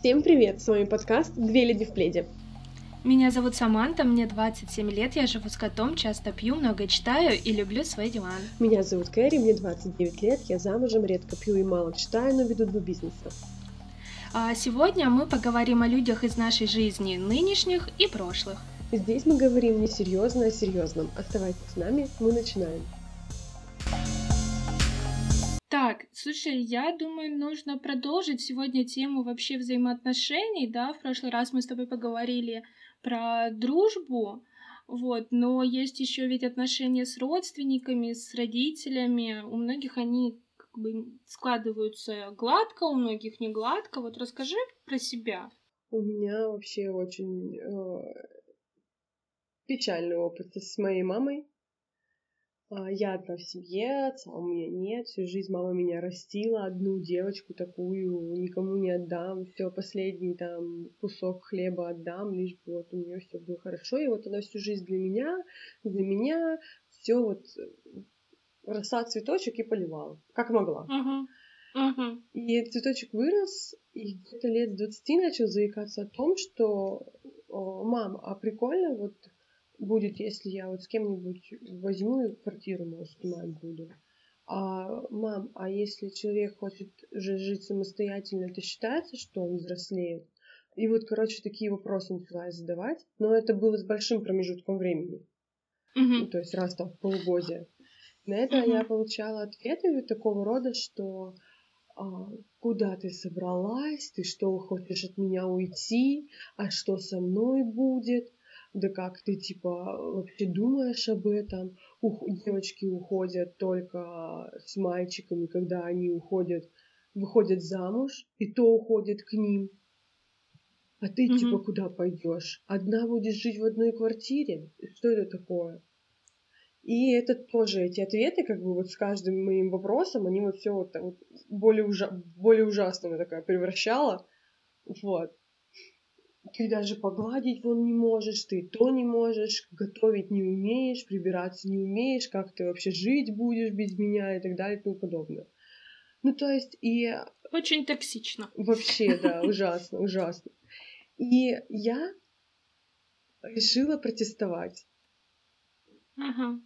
Всем привет! С вами подкаст «Две леди в пледе». Меня зовут Саманта, мне 27 лет, я живу с котом, часто пью, много читаю и люблю свой диван. Меня зовут Кэрри, мне 29 лет, я замужем, редко пью и мало читаю, но веду два бизнеса. А сегодня мы поговорим о людях из нашей жизни, нынешних и прошлых. Здесь мы говорим не серьезно о серьезном. Оставайтесь с нами, мы начинаем. Слушай, я думаю, нужно продолжить сегодня тему вообще взаимоотношений, да, в прошлый раз мы с тобой поговорили про дружбу, вот, но есть еще ведь отношения с родственниками, с родителями, у многих они как бы складываются гладко, у многих не гладко, вот расскажи про себя. У меня вообще очень э, печальный опыт с моей мамой. А, я одна в семье, отца у меня нет, всю жизнь мама меня растила, одну девочку такую, никому не отдам, все последний там кусок хлеба отдам, лишь бы вот у нее все было хорошо, и вот она всю жизнь для меня, для меня все вот роса цветочек и поливала, как могла. Uh-huh. Uh-huh. И цветочек вырос, и где-то лет с 20 начал заикаться о том, что мам, а прикольно вот будет, если я вот с кем-нибудь возьму и квартиру, может, снимать буду. А, мам, а если человек хочет же жить самостоятельно, это считается, что он взрослеет? И вот, короче, такие вопросы начала задавать, но это было с большим промежутком времени. Mm-hmm. Ну, то есть раз там в полугодие. На это mm-hmm. я получала ответы такого рода, что а, куда ты собралась, ты что, хочешь от меня уйти, а что со мной будет? Да как ты, типа, вообще думаешь об этом? Ух, девочки уходят только с мальчиками, когда они уходят, выходят замуж, и то уходят к ним. А ты, mm-hmm. типа, куда пойдешь? Одна будешь жить в одной квартире? Что это такое? И это тоже, эти ответы, как бы вот с каждым моим вопросом, они вот все вот, вот более, ужа... более ужасного такая превращала. Вот ты даже погладить вон не можешь, ты то не можешь, готовить не умеешь, прибираться не умеешь, как ты вообще жить будешь без меня и так далее и тому подобное. Ну, то есть, и... Очень токсично. Вообще, да, ужасно, ужасно. И я решила протестовать. Ага.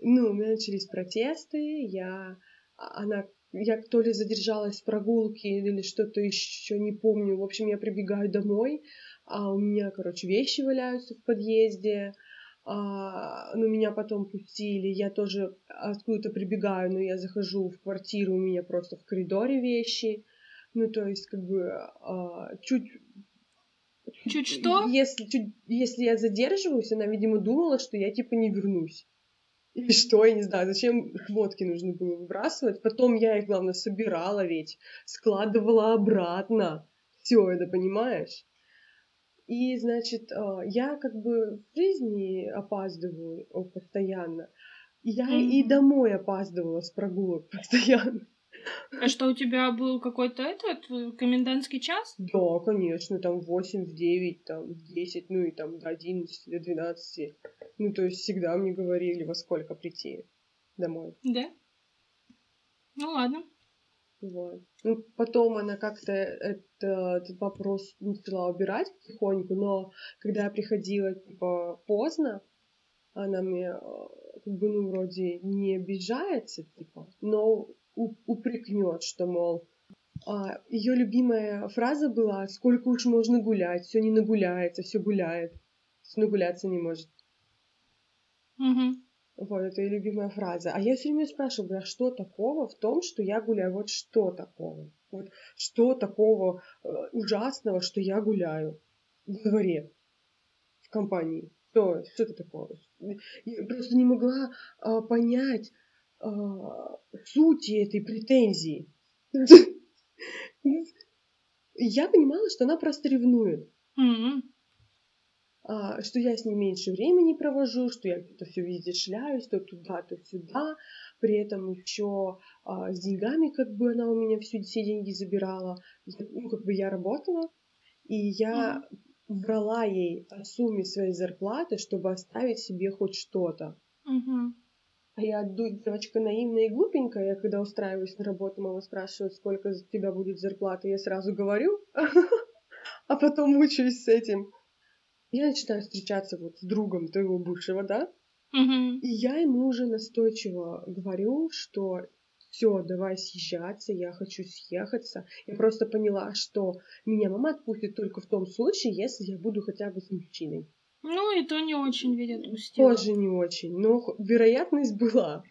Ну, у меня начались протесты, я... Она я то ли задержалась в прогулке или что-то еще не помню. В общем, я прибегаю домой, а у меня, короче, вещи валяются в подъезде, а, ну, меня потом пустили, я тоже откуда-то прибегаю, но я захожу в квартиру, у меня просто в коридоре вещи, ну, то есть, как бы, а, чуть... Чуть что? Если, чуть, если я задерживаюсь, она, видимо, думала, что я, типа, не вернусь. Или что, я не знаю, зачем шмотки нужно было выбрасывать. Потом я их, главное, собирала ведь, складывала обратно. Все это, понимаешь? И, значит, а, я как бы в жизни опаздываю постоянно. Я mm-hmm. и домой опаздывала с прогулок постоянно. А что, у тебя был какой-то этот э, комендантский час? Да, конечно, там в 8, в 9, там в 10, ну и там до 11, до 12. Ну, то есть всегда мне говорили, во сколько прийти домой. Да? Ну ладно. Вот. Ну, потом она как-то это, этот вопрос начала убирать потихоньку, но когда я приходила, типа, поздно, она мне, э, как бы, ну, вроде не обижается, типа, но упрекнет, что, мол, а, ее любимая фраза была «Сколько уж можно гулять? Все не нагуляется, все гуляет. Все нагуляться не может». Угу. Вот, это ее любимая фраза. А я все время спрашиваю, а что такого в том, что я гуляю? Вот что такого? Вот что такого э, ужасного, что я гуляю в дворе, в компании? Что, что это такое? Я просто не могла э, понять э, сути этой претензии. Я понимала, что она просто ревнует. А, что я с ней меньше времени провожу, что я где-то все везде шляюсь, то туда, то сюда. При этом еще а, с деньгами, как бы она у меня всю, все деньги забирала. Ну, как бы я работала, и я mm-hmm. брала ей о сумме своей зарплаты, чтобы оставить себе хоть что-то. Mm-hmm. А я девочка наивная и глупенькая, я когда устраиваюсь на работу, мама спрашивает, сколько у тебя будет зарплата, я сразу говорю. а потом мучаюсь с этим. Я начинаю встречаться вот с другом твоего бывшего, да? Угу. И я ему уже настойчиво говорю, что все, давай съезжаться, я хочу съехаться. Я просто поняла, что меня мама отпустит только в том случае, если я буду хотя бы с мужчиной. Ну, и то не очень ведь отпустила. Тоже не очень, но вероятность была.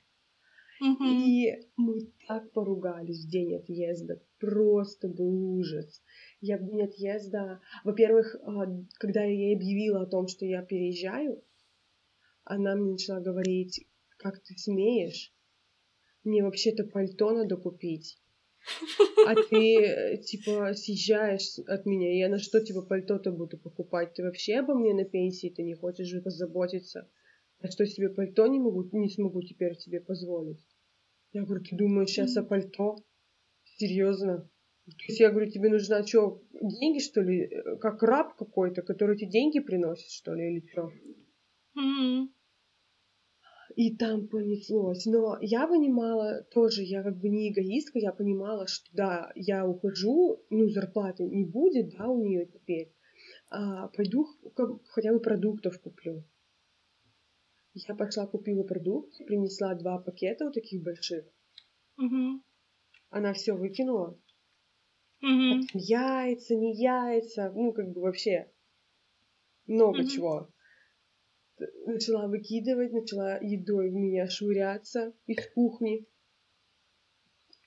Угу. И мы так поругались в день отъезда. Просто был ужас. Я в день отъезда... Во-первых, а, когда я ей объявила о том, что я переезжаю, она мне начала говорить, как ты смеешь? Мне вообще-то пальто надо купить. А ты, типа, съезжаешь от меня, я на что, типа, пальто-то буду покупать? Ты вообще обо мне на пенсии ты не хочешь же позаботиться? Я что, себе пальто не могу, не смогу теперь тебе позволить? Я говорю, ты думаешь сейчас о пальто? Серьезно? То есть я говорю, тебе нужна что, деньги, что ли? Э, как раб какой-то, который тебе деньги приносит, что ли, или что? Мгм. И там понеслось. Но я понимала тоже, я как бы не эгоистка, я понимала, что да, я ухожу, ну, зарплаты не будет, да, у нее теперь. А, пойду х- хотя бы продуктов куплю. Я пошла, купила продукт, принесла два пакета вот таких больших. Мгм. Она все выкинула. Мгм. Яйца, не яйца, ну, как бы вообще много Мгм. чего. Начала выкидывать, начала едой в меня швыряться из кухни.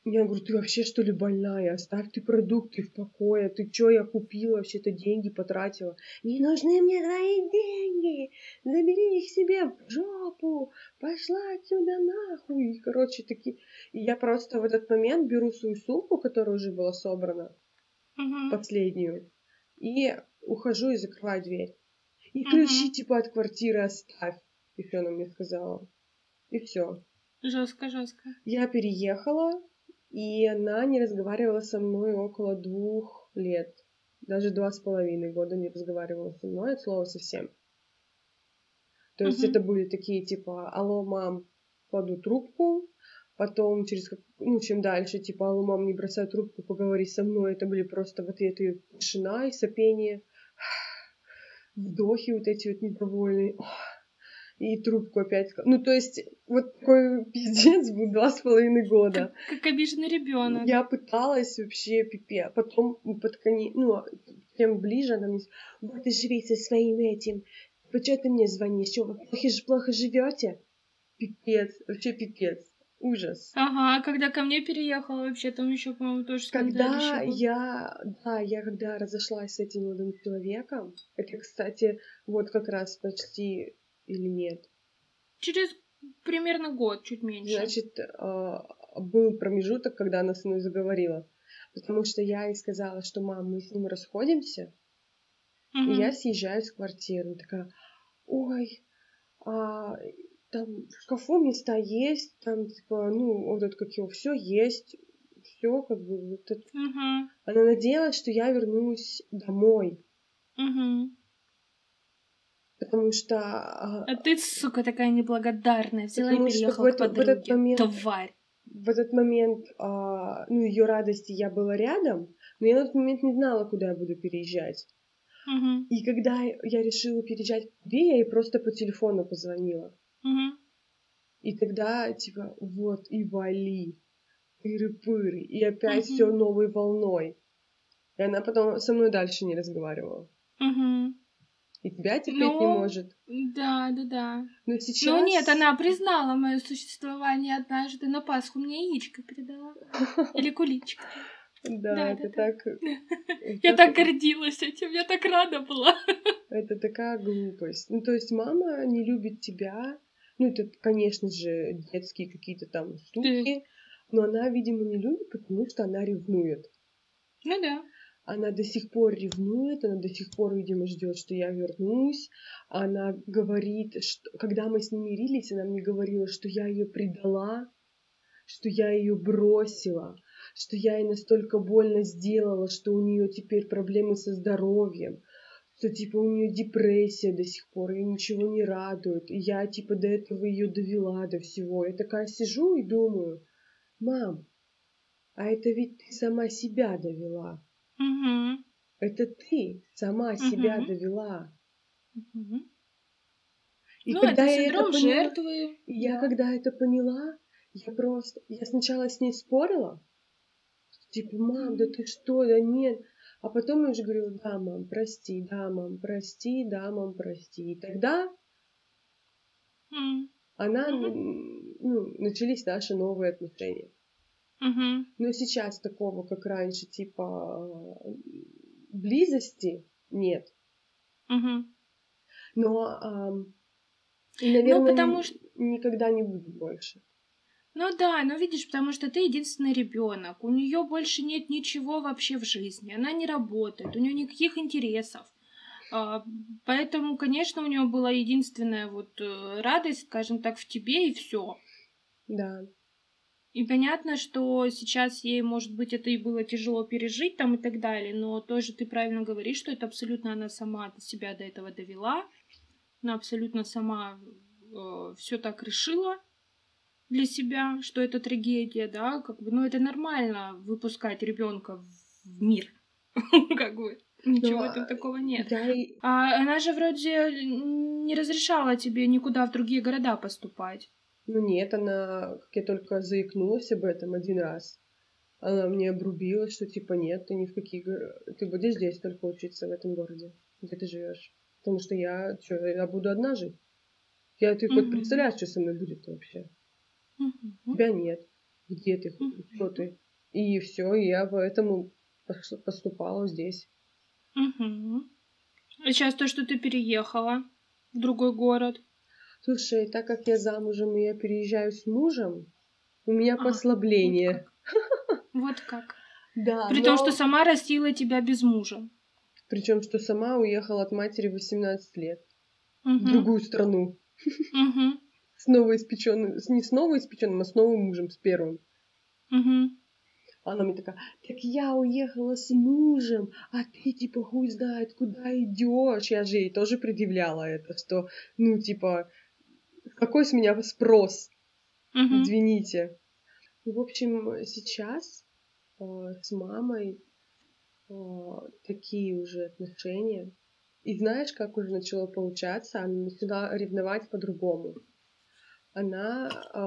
Я говорю, ты вообще что ли больная? Оставь ты продукты в покое. Ты чё, я купила вообще-то деньги потратила. Не нужны мне твои деньги. Забери их себе в жопу. Пошла отсюда нахуй. И, короче, такие... И я просто в этот момент беру свою сумку, которая уже была собрана, Мгм. последнюю, и ухожу и закрываю дверь. И ключи типа от квартиры оставь, еще она мне сказала. И все. Жестко, жестко. Я переехала, и она не разговаривала со мной около двух лет. Даже два с половиной года не разговаривала со мной, от слова совсем. То есть это были такие типа, алло, мам, кладу трубку, потом через, как- ну, чем дальше, типа, алло, мам, не бросай трубку, поговори со мной, это были просто в ответ и тишина, и сопение, вдохи вот эти вот недовольные, и трубку опять, ну, то есть, вот такой пиздец был два с половиной года. Как, как обиженный ребенок. Я пыталась вообще пипе, потом под конец, ну, тем ближе она мне, вот и живи со своим этим, почему ты мне звонишь, что вы плохо, плохо живете? Пипец, вообще пипец, ужас. Ага, когда ко мне переехала, вообще там еще, по-моему, тоже Когда я, да, я когда разошлась с этим молодым человеком, это, кстати, вот как раз почти или нет, Через примерно год, чуть меньше. значит, э, был промежуток, когда она со мной заговорила, потому что я ей сказала, что, мам, мы с ним расходимся, Мгм. И я съезжаю с квартиры, такая, ой, а, там в шкафу места есть, там, типа, ну, вот это как его, все есть, все, как бы, вот это. Мгм. Она надеялась, что я вернусь домой, Мгм. Потому что а, А ты, сука, такая неблагодарная. Взяла и переехала в к это- в этот подруге. момент- Тварь. в этот момент, а, ну, ее радости я была рядом, но я на тот момент не знала, куда я буду переезжать. Мгм. И когда я решила переезжать к тебе, я ей просто по телефону позвонила. Мгм. И тогда, типа, вот, и вали, пыры-пыры, и опять Мгм. все новой волной. И она потом со мной дальше не разговаривала. Мгм. И тебя терпеть не Ну, может. Да, да, да. Но сейчас... Ну нет, она признала мое существование однажды на Пасху. Мне яичко передала. Или куличко. Да, Да, это да, так... Я так гордилась этим, я так рада была. Это такая глупость. Ну, то есть мама не любит тебя. Ну, это, конечно же, детские какие-то там штуки. Но она, видимо, не любит, потому что она ревнует. Ну да. Она до сих пор ревнует, она до сих пор, видимо, ждет, что я вернусь. Она говорит, что когда мы с ней мирились, она мне говорила, что я ее предала, что я ее бросила, что я ей настолько больно сделала, что у нее теперь проблемы со здоровьем, что типа у нее депрессия до сих пор, ее ничего не радует. И я типа до этого ее довела до всего. Я такая сижу и думаю, мам, а это ведь ты сама себя довела. Мгм. Это ты сама себя Мгм. довела. Мгм. И Ну, когда это я это синдром поняла, жертвы. я Да. когда это поняла, я просто, я сначала с ней спорила, типа, мам, да ты что, да нет. А потом я уже говорила, да, мам, прости, да, мам, прости, да, мам, прости. И тогда М. она, Мгм. м, ну, начались наши новые отношения. Мгм. Но сейчас такого, как раньше, типа, э, близости нет. Но, и, Ну, наверное, потому что никогда не будет больше. Ну да, ну видишь, потому что ты единственный ребенок, у нее больше нет ничего вообще в жизни, она не работает, у нее никаких интересов. А, Поэтому, конечно, у нее была единственная вот э, радость, скажем так, в тебе и все. Да. И понятно, что сейчас ей, может быть, это и было тяжело пережить там и так далее, но тоже ты правильно говоришь, что это абсолютно она сама себя до этого довела, она абсолютно сама все так решила для себя, что это трагедия, да, как бы, ну это нормально выпускать ребенка в мир, как бы. Ничего Но, там такого нет. Я и- А она же вроде не разрешала тебе никуда в другие города поступать. Ну нет, она, как я только заикнулась об этом один раз, она мне обрубила, что типа нет, ты ни в какие... Ты будешь здесь только учиться, в этом городе, где ты живешь. Потому что я, что, я буду одна жить. Я, ты хоть Мгм. представляешь, что со мной будет вообще? Мгм. Тебя нет. Где ты? Кто ты? И все, я поэтому пос- поступала здесь. Мгм. А сейчас то, что ты переехала в другой город. Слушай, так как я замужем и я переезжаю с мужем, у меня А, послабление. Вот как. Да, При но- том, что сама растила тебя без мужа. Причем, что сама уехала от матери в 18 лет в другую страну. Мгм. С новоиспеченным, не с новоиспеченным, а с новым мужем, с первым. Мгм. Она мне такая, так я уехала с мужем, а ты типа хуй знает, куда идешь. Я же ей тоже предъявляла это, что, ну, типа, какой с меня спрос, Мгм. извините. И, в общем, сейчас э, с мамой э, такие уже отношения. И знаешь, как уже начало получаться? Она начала ревновать по-другому. Она, э,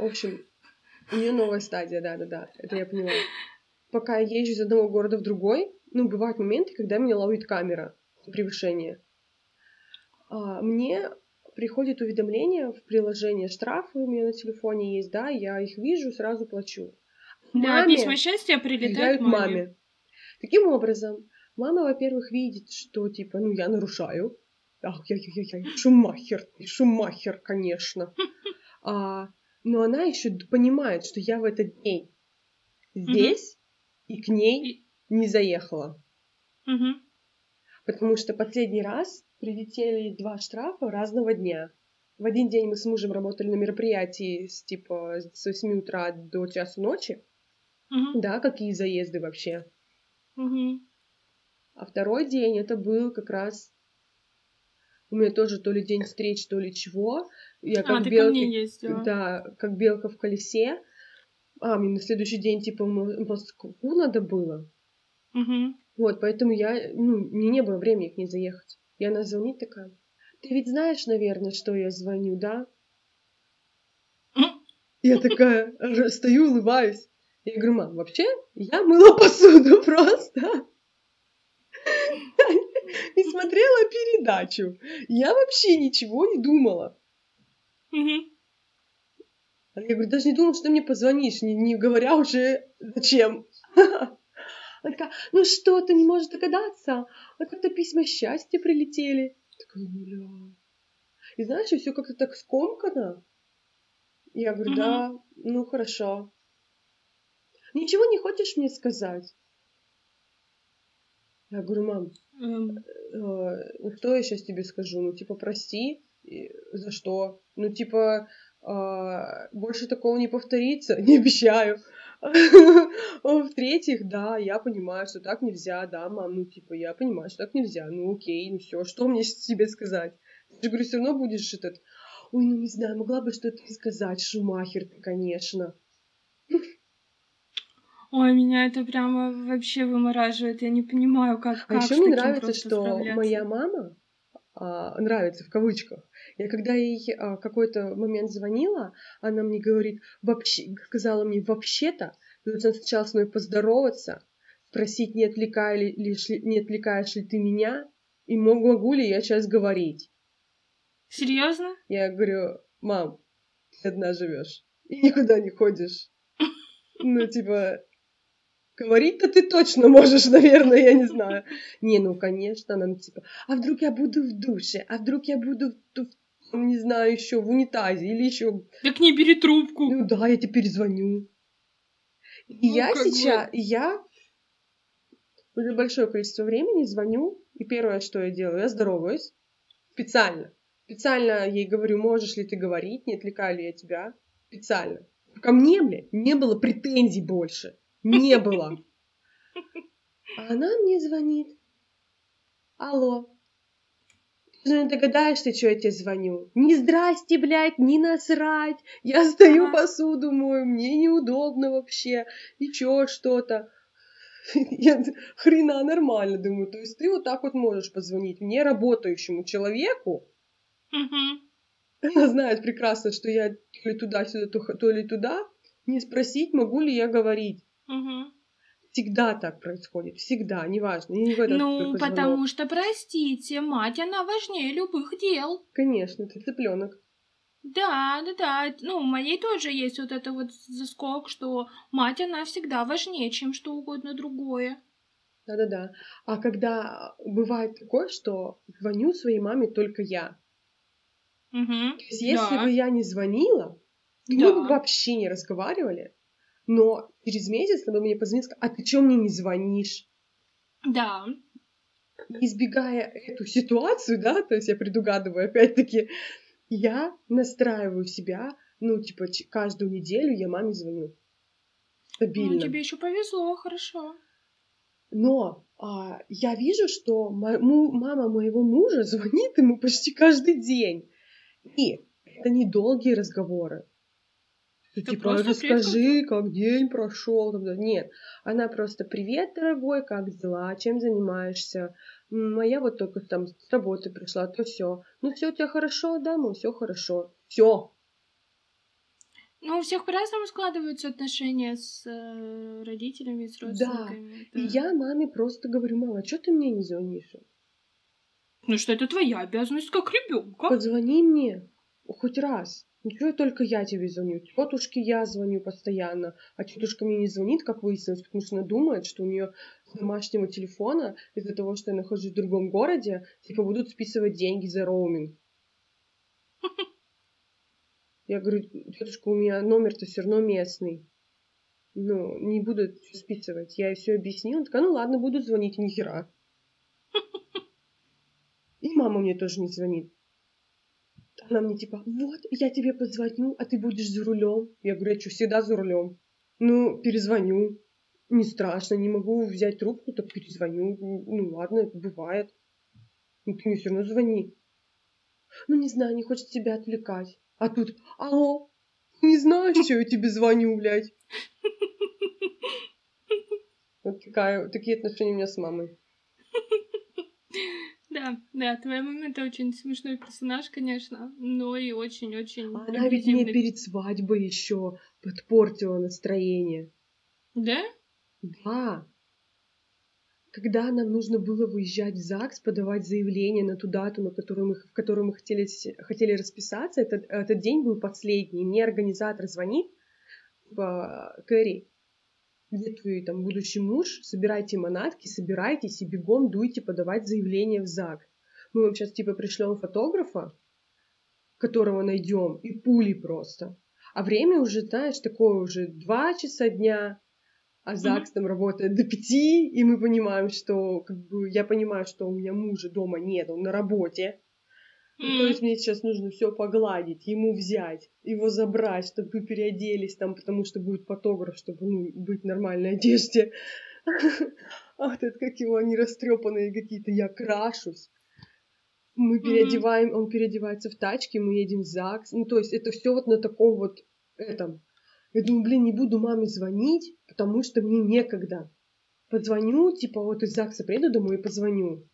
в общем, у нее новая стадия, да-да-да, это я поняла. Пока я езжу из одного города в другой, ну, бывают моменты, когда меня ловит камера превышение. А, мне приходит уведомление в приложение штрафы у меня на телефоне есть, да, я их вижу, сразу плачу. Да, Маме письма счастья прилетают маме. маме. Таким образом, мама, во-первых, видит, что, типа, ну, я нарушаю. Ах, я, я, я, я, шумахер, шумахер, конечно. А, но она еще понимает, что я в этот день здесь и к ней И- не заехала. Мгм. Потому что последний раз прилетели два штрафа разного дня. В один день мы с мужем работали на мероприятии с типа с 8 утра до часу ночи. Мгм. Да, какие заезды вообще. Мгм. А второй день это был как раз у меня тоже то ли день встреч, то ли чего. Я А, как ко белка, ездила. да, как белка в колесе. А, мне на следующий день типа в Мо- в Москву надо было. Мгм. Вот, поэтому я, ну, мне не было времени к ней заехать. И она звонит такая, ты ведь знаешь, наверное, что я звоню, да? Я такая стою, улыбаюсь. Я говорю, мам, вообще я мыла посуду просто. И смотрела передачу. Я вообще ничего не думала. Я говорю, даже не думала, что ты мне позвонишь, не, не говоря уже зачем. Она такая, ну что, ты не можешь догадаться? Вот как-то письма счастья прилетели. Такая, бля. И знаешь, все как-то так скомкано. Я говорю, да, ну хорошо. Ничего не хочешь мне сказать? Я говорю, мам, Эм, э, ну что я сейчас тебе скажу? Ну, типа, прости. И за что? Ну, типа, а, больше такого не повторится, не обещаю. В-третьих, да, я понимаю, что так нельзя, да, мам, ну, типа, я понимаю, что так нельзя, ну, окей, ну, все, что мне тебе сказать? Ты же, говорю, все равно будешь этот, ой, ну, не знаю, могла бы что-то сказать, Шумахер ты, конечно. Ой, меня это прямо вообще вымораживает. Я не понимаю, как, А как еще мне нравится, что моя мама нравится в кавычках. Я когда ей а, какой-то момент звонила, она мне говорит, вообще, сказала мне, вообще-то, должна сначала с мной поздороваться, спросить, не, отвлекали, ли, ли- не отвлекаешь ли ты меня, и мог- могу ли я сейчас говорить. Серьезно? Я говорю, мам, ты одна живешь и никуда не ходишь. Ну, типа, говорить-то ты точно можешь, наверное, я не знаю. Не, ну, конечно, она, ну, типа, а вдруг я буду в душе, а вдруг я буду, в не знаю, еще в унитазе или еще... Так не бери трубку. Ну да, я теперь звоню. И Ну, я бы- сейчас, и я уже большое количество времени звоню, и первое, что я делаю, я здороваюсь специально. Специально ей говорю, можешь ли ты говорить, не отвлекаю ли я тебя. Специально. Ко мне, блядь, не было претензий больше. Не было. А она мне звонит. Алло. Ты же не догадаешься, что я тебе звоню? Не здрасте, блядь, не насрать. Я стою посуду мою, мне неудобно вообще. И чё, что-то. Я хрена нормально думаю. То есть ты вот так вот можешь позвонить мне, работающему человеку, она знает прекрасно, что я то ли туда-сюда, то ли туда, не спросить, могу ли я говорить. Мгм. Всегда так происходит, всегда, неважно. Не в этот Ну, только звонок. потому что, простите, мать, она важнее любых дел. Конечно, ты цыпленок. Да, да, да. Ну, у моей тоже есть вот это вот заскок, что мать, она всегда важнее, чем что угодно другое. Да-да-да. А когда бывает такое, что звоню своей маме только я. Угу. То есть, если Да. бы я не звонила, мы Да. бы вообще не разговаривали. Но через месяц она мне позвонила, и сказала, а ты чё мне не звонишь? Да. избегая эту ситуацию, да, то есть я предугадываю опять-таки, я настраиваю себя, ну, типа, каждую неделю я маме звоню. Стабильно. Ну, тебе еще повезло, хорошо. Но а, я вижу, что мо- му- мама моего мужа звонит ему почти каждый день. И это не долгие разговоры. Что, Это типа, просто расскажи, как день прошел. Нет, она просто привет, дорогой, как дела, чем занимаешься? М, А я вот только там с работы пришла, то все. Ну все у тебя хорошо, да, ну все хорошо. Все. Ну, у всех по-разному складываются отношения с э, родителями, с Да. родственниками. И я маме просто говорю, мама, что ты мне не звонишь? Ну что, это твоя обязанность как ребенка. Позвони мне хоть раз. Ничего, только я тебе звоню. Тетушке я звоню постоянно, а тетушка мне не звонит, как выяснилось, потому что она думает, что у нее с домашнего телефона из-за того, что я нахожусь в другом городе, типа будут списывать деньги за роуминг. Я говорю, тетушка, у меня номер-то все равно местный. Ну, не будут списывать. Я ей все объяснила. Такая, ну ладно, буду звонить, ни хера. И мама мне тоже не звонит. Она мне типа, вот, я тебе позвоню, а ты будешь за рулем. Я говорю, я что, всегда за рулем? Ну, перезвоню. Не страшно, не могу взять трубку, так перезвоню. Ну ладно, это бывает. Ну ты мне все равно звони. Ну не знаю, не хочет тебя отвлекать. А тут, алло, не знаю, что я тебе звоню, блядь. Вот такая, такие отношения у меня с мамой. Да, да, твоя мама это очень смешной персонаж, конечно, но и очень-очень Она ведь мне перед свадьбой еще подпортила настроение. Да? Да. Когда нам нужно было выезжать в ЗАГС, подавать заявление на ту дату, на которую мы, в которую мы хотели, хотели расписаться, этот, этот день был последний. Мне организатор звонит, типа, Кэрри, где твой там будущий муж? Собирайте манатки, собирайтесь и бегом дуйте подавать заявление в ЗАГС. Мы вам сейчас типа пришлем фотографа, которого найдем, и пули просто. А время уже, знаешь, такое уже два часа дня, а ЗАГС там работает до пяти, и мы понимаем, что, как бы, я понимаю, что у меня мужа дома нет, он на работе. Ну, То есть мне сейчас нужно все погладить, ему взять, его забрать, чтобы мы переоделись там, потому что будет фотограф, чтобы ну, быть в нормальной одежде. А вот это как его, они растрепанные какие-то, я крашусь. Мы переодеваем, он переодевается в тачке, мы едем в ЗАГС. Ну, то есть это все вот на таком вот этом. Я думаю, блин, не буду маме звонить, потому что мне некогда. Позвоню, типа, вот из ЗАГСа приеду домой и позвоню.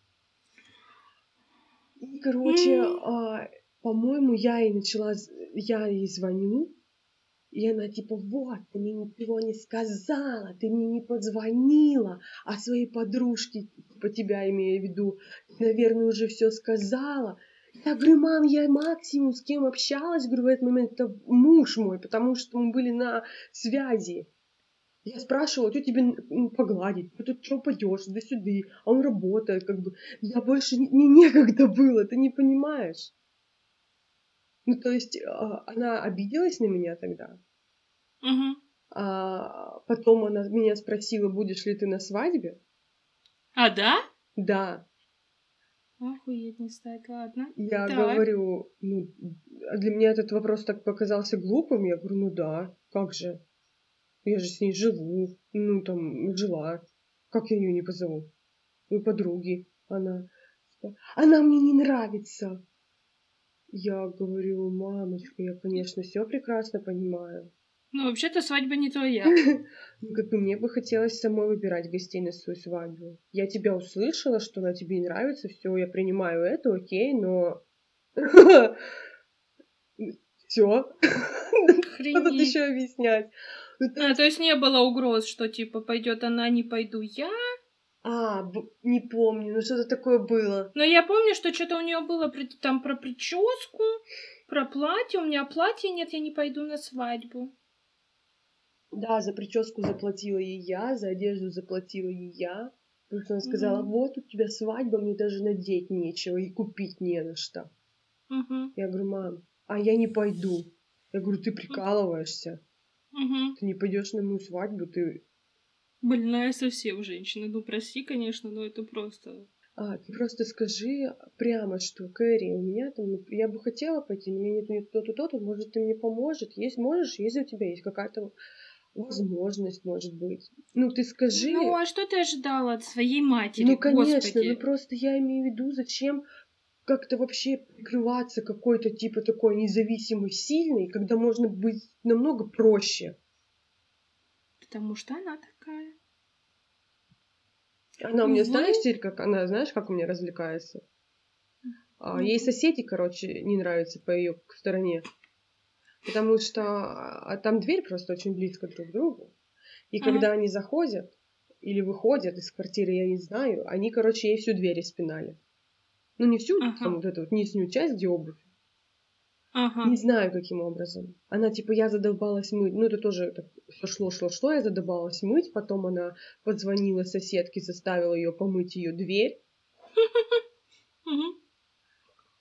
И, короче, а, по-моему, я ей начала, я ей звоню, и она типа, вот, ты мне ничего не сказала, ты мне не позвонила, а своей подружке, по тебя имею в виду, наверное, уже все сказала. Я говорю, мам, я максимум с кем общалась, говорю, в этот момент это муж мой, потому что мы были на связи. Я спрашивала, что тебе погладить, ты что пойдешь, да сюда, а он работает, как бы. Я больше не, не некогда было, ты не понимаешь. Ну, то есть, а, она обиделась на меня тогда. Угу. А потом она меня спросила, будешь ли ты на свадьбе. А, да? Да. Охуеть не стать, ладно. Я так. говорю, ну, для меня этот вопрос так показался глупым. Я говорю, ну да, как же. Я же с ней живу, ну там, жила. Как я ее не позову? Ну, подруги. Она, она мне не нравится. Я говорю, мамочка, я, конечно, все прекрасно понимаю. Ну, вообще-то свадьба не твоя. Ну, как бы мне бы хотелось самой выбирать гостей на свою свадьбу. Я тебя услышала, что она тебе не нравится, все, я принимаю это, окей, но... Все. Тут еще объяснять? А, то есть не было угроз, что типа пойдет она, не пойду я? А, не помню, ну что-то такое было. Но я помню, что что-то у нее было там про прическу, про платье. У меня платья нет, я не пойду на свадьбу. Да, за прическу заплатила ей я, за одежду заплатила ей я. Потому что она сказала, mm-hmm. вот у тебя свадьба, мне даже надеть нечего и купить не на что. Mm-hmm. Я говорю, мам, а я не пойду. Я говорю, ты прикалываешься. Угу. Ты не пойдешь на мою свадьбу, ты... Больная совсем женщина. Ну, прости, конечно, но это просто... А, ты просто скажи прямо, что, Кэрри, у меня там, ну, я бы хотела пойти, но у меня нет то-то, то-то, может, ты мне поможет, есть, можешь, если у тебя есть какая-то возможность, может быть. Ну, ты скажи... Ну, а что ты ожидала от своей матери, Ну, конечно, Господи? ну, просто я имею в виду, зачем как-то вообще прикрываться какой-то типа такой независимой, сильной, когда можно быть намного проще. Потому что она такая. Она у меня, знаешь, теперь как она, знаешь, как у меня развлекается? А, ей соседи, короче, не нравятся по ее стороне. Потому что а, там дверь просто очень близко друг к другу. И ага. когда они заходят или выходят из квартиры, я не знаю, они, короче, ей всю дверь испинали. Ну, не всю, ага. там, вот эту вот нижнюю часть, где обувь. Ага. Не знаю, каким образом. Она, типа, я задолбалась мыть. Ну, это тоже так, все шло, шло, шло. Я задолбалась мыть. Потом она позвонила соседке, заставила ее помыть ее дверь.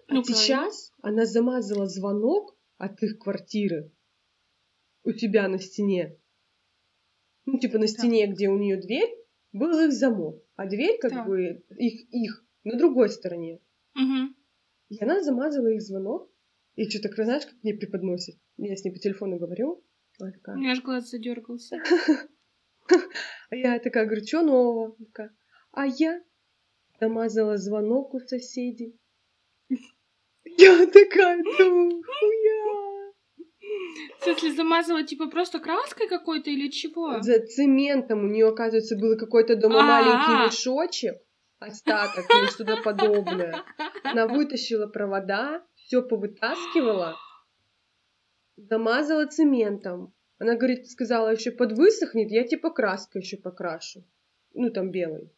А сейчас она замазала звонок от их квартиры у тебя на стене. Ну, типа, на стене, где у нее дверь, был их замок. А дверь, как бы, их, их на другой стороне. Угу. И она замазала их звонок. И что так, знаешь, как мне преподносит? Я с ней по телефону говорю. Она такая... У меня аж глаз задергался. А я такая говорю, что нового? Такая, а я замазала звонок у соседей. Я такая, ну, хуя. В смысле, замазала типа просто краской какой-то или чего? За цементом у нее, оказывается, был какой-то дома маленький мешочек остаток или что-то подобное. Она вытащила провода, все повытаскивала, замазала цементом. Она говорит, сказала, еще подвысохнет, я типа краской еще покрашу. Ну, там белой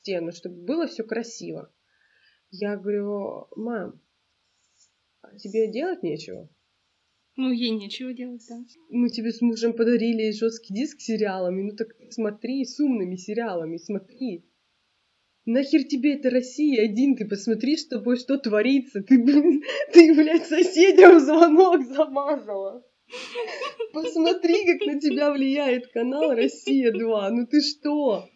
стену, чтобы было все красиво. Я говорю, мам, а тебе делать нечего? Ну, ей нечего делать, да. Мы тебе с мужем подарили жесткий диск с сериалами. Ну так смотри, с умными сериалами, смотри. Нахер тебе это Россия один, ты посмотри с тобой, что творится. Ты, блин, ты, блядь, соседям звонок замазала. Посмотри, как на тебя влияет канал Россия-2. Ну ты что?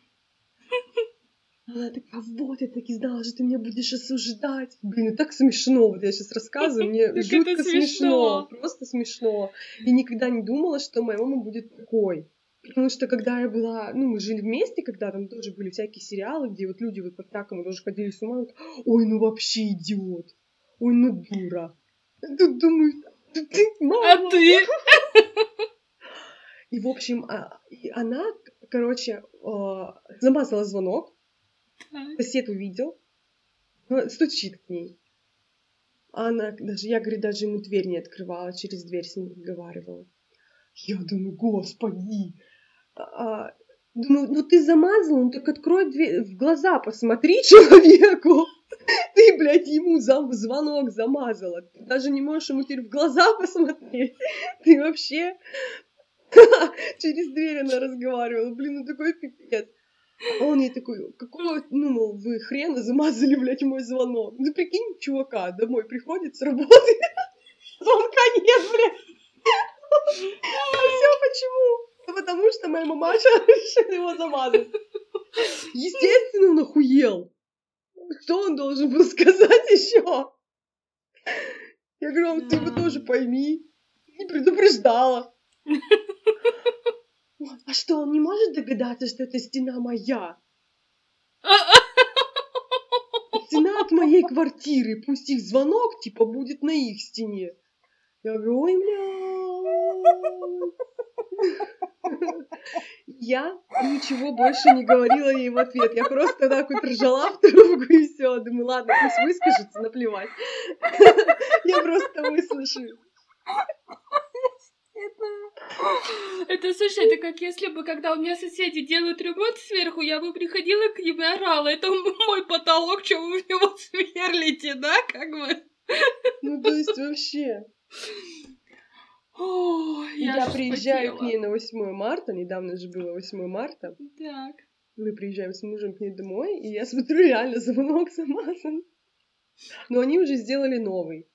Она такая, вот, я так и знала, что ты меня будешь осуждать. Блин, и так смешно. Вот я сейчас рассказываю, мне жутко смешно. Просто смешно. И никогда не думала, что моя мама будет такой. Потому что когда я была, ну, мы жили вместе, когда там тоже были всякие сериалы, где вот люди вот по-всякому тоже ходили с ума, вот, ой, ну вообще идиот, ой, ну дура. Тут думаю, ты, мама. А ты? И, в общем, а, она, короче, а, замазала звонок. Сосед увидел. ну, Стучит к ней. Она даже, я, говорит, даже ему дверь не открывала, через дверь с ним разговаривала. Я думаю, господи. А, думаю, ну ты замазал, ну так открой дверь, в глаза посмотри человеку. Ты, блядь, ему зам, звонок замазала. Ты даже не можешь ему теперь в глаза посмотреть. Ты вообще... Через дверь она разговаривала. Блин, ну такой пипец. А он ей такой, какого, ну, мол, вы хрена замазали, блядь, мой звонок. Ну, прикинь, чувака домой приходит с работы, звонка нет, блядь. А все почему? Потому что моя мамаша решила его замазать. Естественно, он охуел. Что он должен был сказать еще? Я говорю, ты его тоже пойми. Не предупреждала. А что, он не может догадаться, что эта стена моя? Стена от моей квартиры. Пусть их звонок, типа, будет на их стене. Я говорю, ой, бля. Я ничего больше не говорила ей в ответ. Я просто так вот ржала в трубку и все. Думаю, ладно, пусть выскажется, наплевать. Я просто выслушаю. Это, слушай, это как если бы, когда у меня соседи делают ремонт сверху, я бы приходила к ним и орала. Это мой потолок, что вы в него сверлите, да, как бы? Ну, то есть вообще. О, Я, я, приезжаю к ней на 8 марта, недавно же было 8 марта. Так. Мы приезжаем с мужем к ней домой, и я смотрю, реально звонок замазан. Но они уже сделали новый.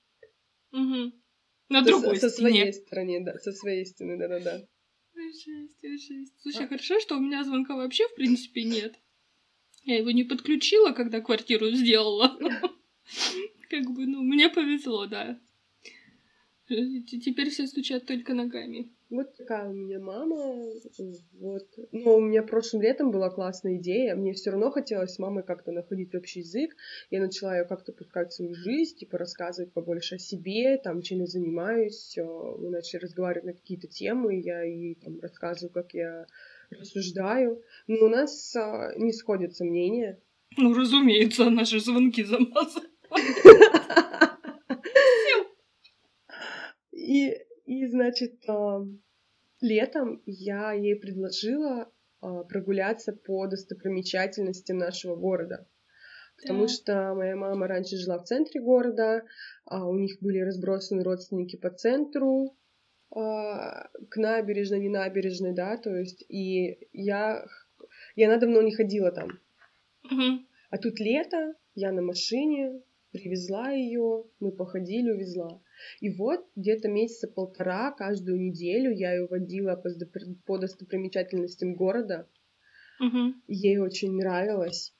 Мгм. На Со- другой со, стене. своей стороны, да, со своей стены, да-да-да. Жесть, жесть. Слушай, А. хорошо, что у меня звонка вообще в принципе нет. Я его не подключила, когда квартиру сделала. Как бы, ну, мне повезло, да. Теперь все стучат только ногами. Вот такая у меня мама. Вот. Но у меня прошлым летом была классная идея. Мне все равно хотелось с мамой как-то находить общий язык. Я начала ее как-то пускать в свою жизнь, типа рассказывать побольше о себе, там, чем я занимаюсь. Мы начали разговаривать на какие-то темы. Я ей там рассказываю, как я рассуждаю. Но у нас а, не сходятся мнения. Ну, разумеется, наши звонки замазаны. И, значит, летом я ей предложила а, прогуляться по достопримечательностям нашего города. Потому Так. что моя мама раньше жила в центре города, а у них были разбросаны родственники по центру, а, к набережной, не набережной, да, то есть, и я, и она давно не ходила там. Мгм. А тут лето, я на машине, привезла ее, мы походили, увезла. И вот где-то месяца полтора каждую неделю я ее водила по, достопримечательностям города. И ей очень нравилось.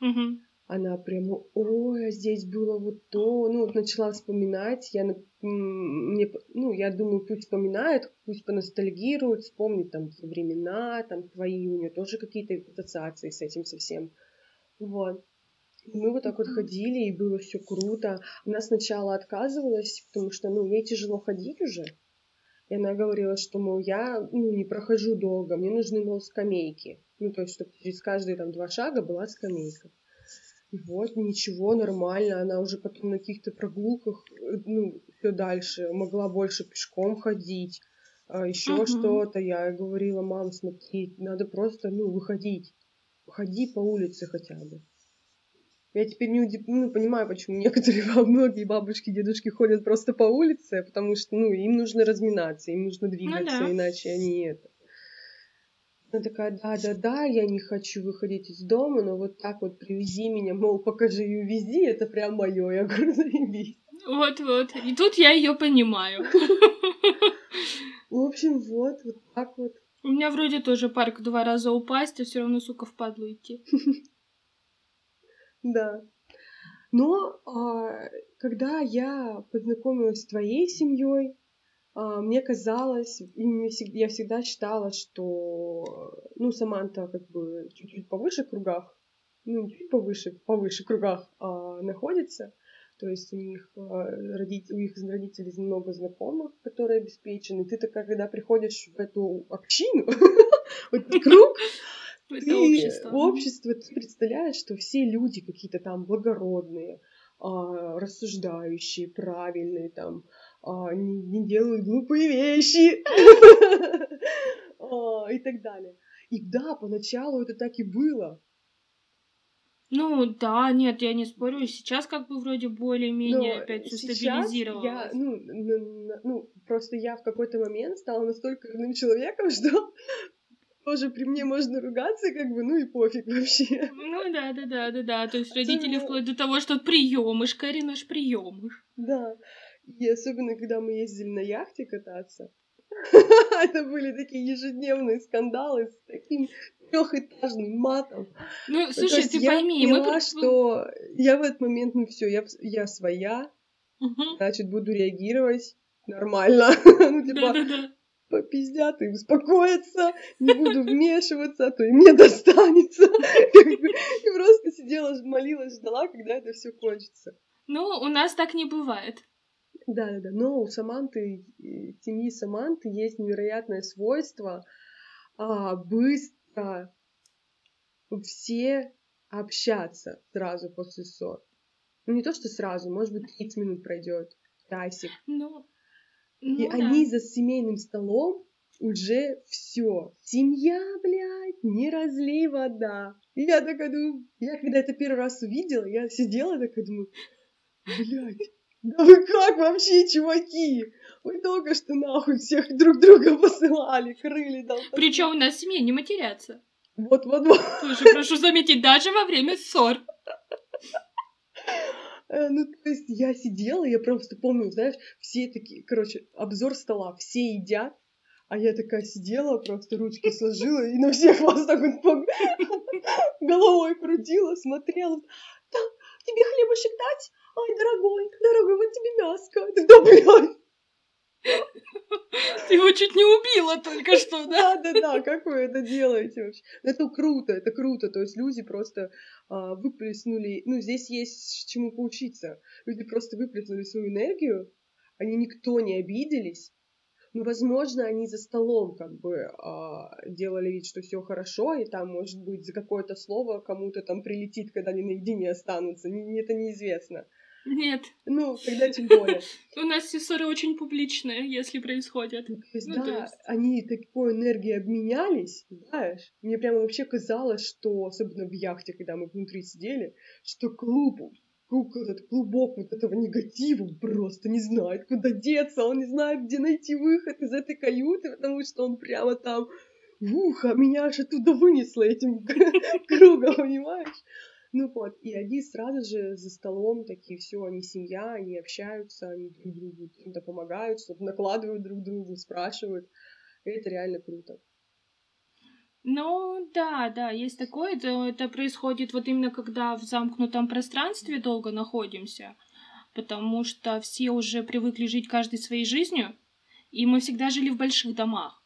Мгм. Она прямо, ой, а здесь было вот то, ну, вот начала вспоминать, я, мне, ну, я думаю, пусть вспоминает, пусть поностальгирует, вспомнит там времена, там твои, у нее тоже какие-то ассоциации с этим совсем, вот. Мы вот так вот ходили, и было все круто. Она сначала отказывалась, потому что, ну, ей тяжело ходить уже. И она говорила, что, мол, я, ну, не прохожу долго, мне нужны, мол, скамейки. Ну, то есть, чтобы через каждые там два шага была скамейка. И вот, ничего, нормально. Она уже потом на каких-то прогулках, э, ну, все дальше, могла больше пешком ходить, еще Мгм. что-то. Я говорила, мам, смотри, надо просто, ну, выходить. Ходи по улице хотя бы. Я теперь не удив- ну, понимаю, почему некоторые многие бабушки, дедушки ходят просто по улице, потому что, ну, им нужно разминаться, им нужно двигаться, да. иначе они это. Она такая, да-да-да, я не хочу выходить из дома, но вот так вот привези меня, мол, покажи и увези, это прям мое. Я говорю, заебись. Вот-вот. И тут я ее понимаю. В общем, вот, вот так вот. У меня вроде тоже парк два раза упасть, а все равно, сука, в падлу идти. Да. Но а, когда я познакомилась с твоей семьей, а, мне казалось, я всегда считала, что, ну, Саманта как бы чуть-чуть повыше кругах, ну, чуть повыше, повыше кругах а, находится, то есть у них э, родители, у их родителей много знакомых, которые обеспечены. Ты так, когда приходишь в эту общину, в круг, это общество. общество, ты представляешь, что все люди какие-то там благородные, а, рассуждающие, правильные, там, а, не, не делают глупые вещи а, и так далее. И да, поначалу это так и было. Ну да, нет, я не спорю. Сейчас как бы вроде более-менее опять все стабилизировалось. Я, ну, ну, просто я в какой-то момент стала настолько родным человеком, что тоже при мне можно ругаться, как бы, ну и пофиг вообще. Ну да, да, да, да, да. То есть родители вплоть до того, что приемыш, Кари наш приемыш. Да. И особенно, когда мы ездили на яхте кататься, это были такие ежедневные скандалы с таким трехэтажным матом. Ну, слушай, ты я пойми, поняла, мы что я в этот момент, ну все, я, я своя, угу. значит, буду реагировать нормально. ну, типа, Да-да-да попиздят и успокоятся, не буду вмешиваться, а то и мне достанется. И просто сидела, молилась, ждала, когда это все кончится. Ну, у нас так не бывает. Да, да, да. Но у Саманты, семьи Саманты есть невероятное свойство а, быстро все общаться сразу после ссор. Ну, не то, что сразу, может быть, 30 минут пройдет, часик. Ну, ну, и да. они за семейным столом уже все. Семья, блядь, не разлей вода. И я такая думаю, я когда это первый раз увидела, я сидела такая думаю, блядь, да вы как вообще, чуваки? Вы только что нахуй всех друг друга посылали, крыли там. Причем у нас в семье не матерятся. Вот-вот-вот. Тоже прошу заметить, даже во время ссор. Э, ну, то есть я сидела, я просто помню, знаешь, все такие, короче, обзор стола, все едят, а я такая сидела, просто ручки сложила и на всех вас так вот головой крутила, смотрела. тебе хлебушек дать? Ай, дорогой, дорогой, вот тебе мяско. Да, блядь. Ты его чуть не убила только что, да? Да, да, да, как вы это делаете вообще? Это круто, это круто, то есть люди просто выплеснули, ну, здесь есть чему поучиться. Люди просто выплеснули свою энергию, они никто не обиделись, ну, возможно, они за столом как бы а, делали вид, что все хорошо, и там, может быть, за какое-то слово кому-то там прилетит, когда они наедине останутся. Не, это неизвестно. Нет. Ну, когда тем более. У нас все ссоры очень публичные, если происходят. То есть, ну, да, есть... они такой энергией обменялись, знаешь. Мне прямо вообще казалось, что, особенно в яхте, когда мы внутри сидели, что клуб, клуб этот клубок вот этого негатива просто не знает, куда деться, он не знает, где найти выход из этой каюты, потому что он прямо там, ух, а меня аж оттуда вынесло этим кругом, понимаешь? Ну вот, и они сразу же за столом такие, все, они семья, они общаются, они друг другу чем-то помогают, что-то накладывают друг другу, спрашивают. И это реально круто. Ну, да, да, есть такое. Это, это происходит вот именно когда в замкнутом пространстве долго находимся, потому что все уже привыкли жить каждой своей жизнью, и мы всегда жили в больших домах.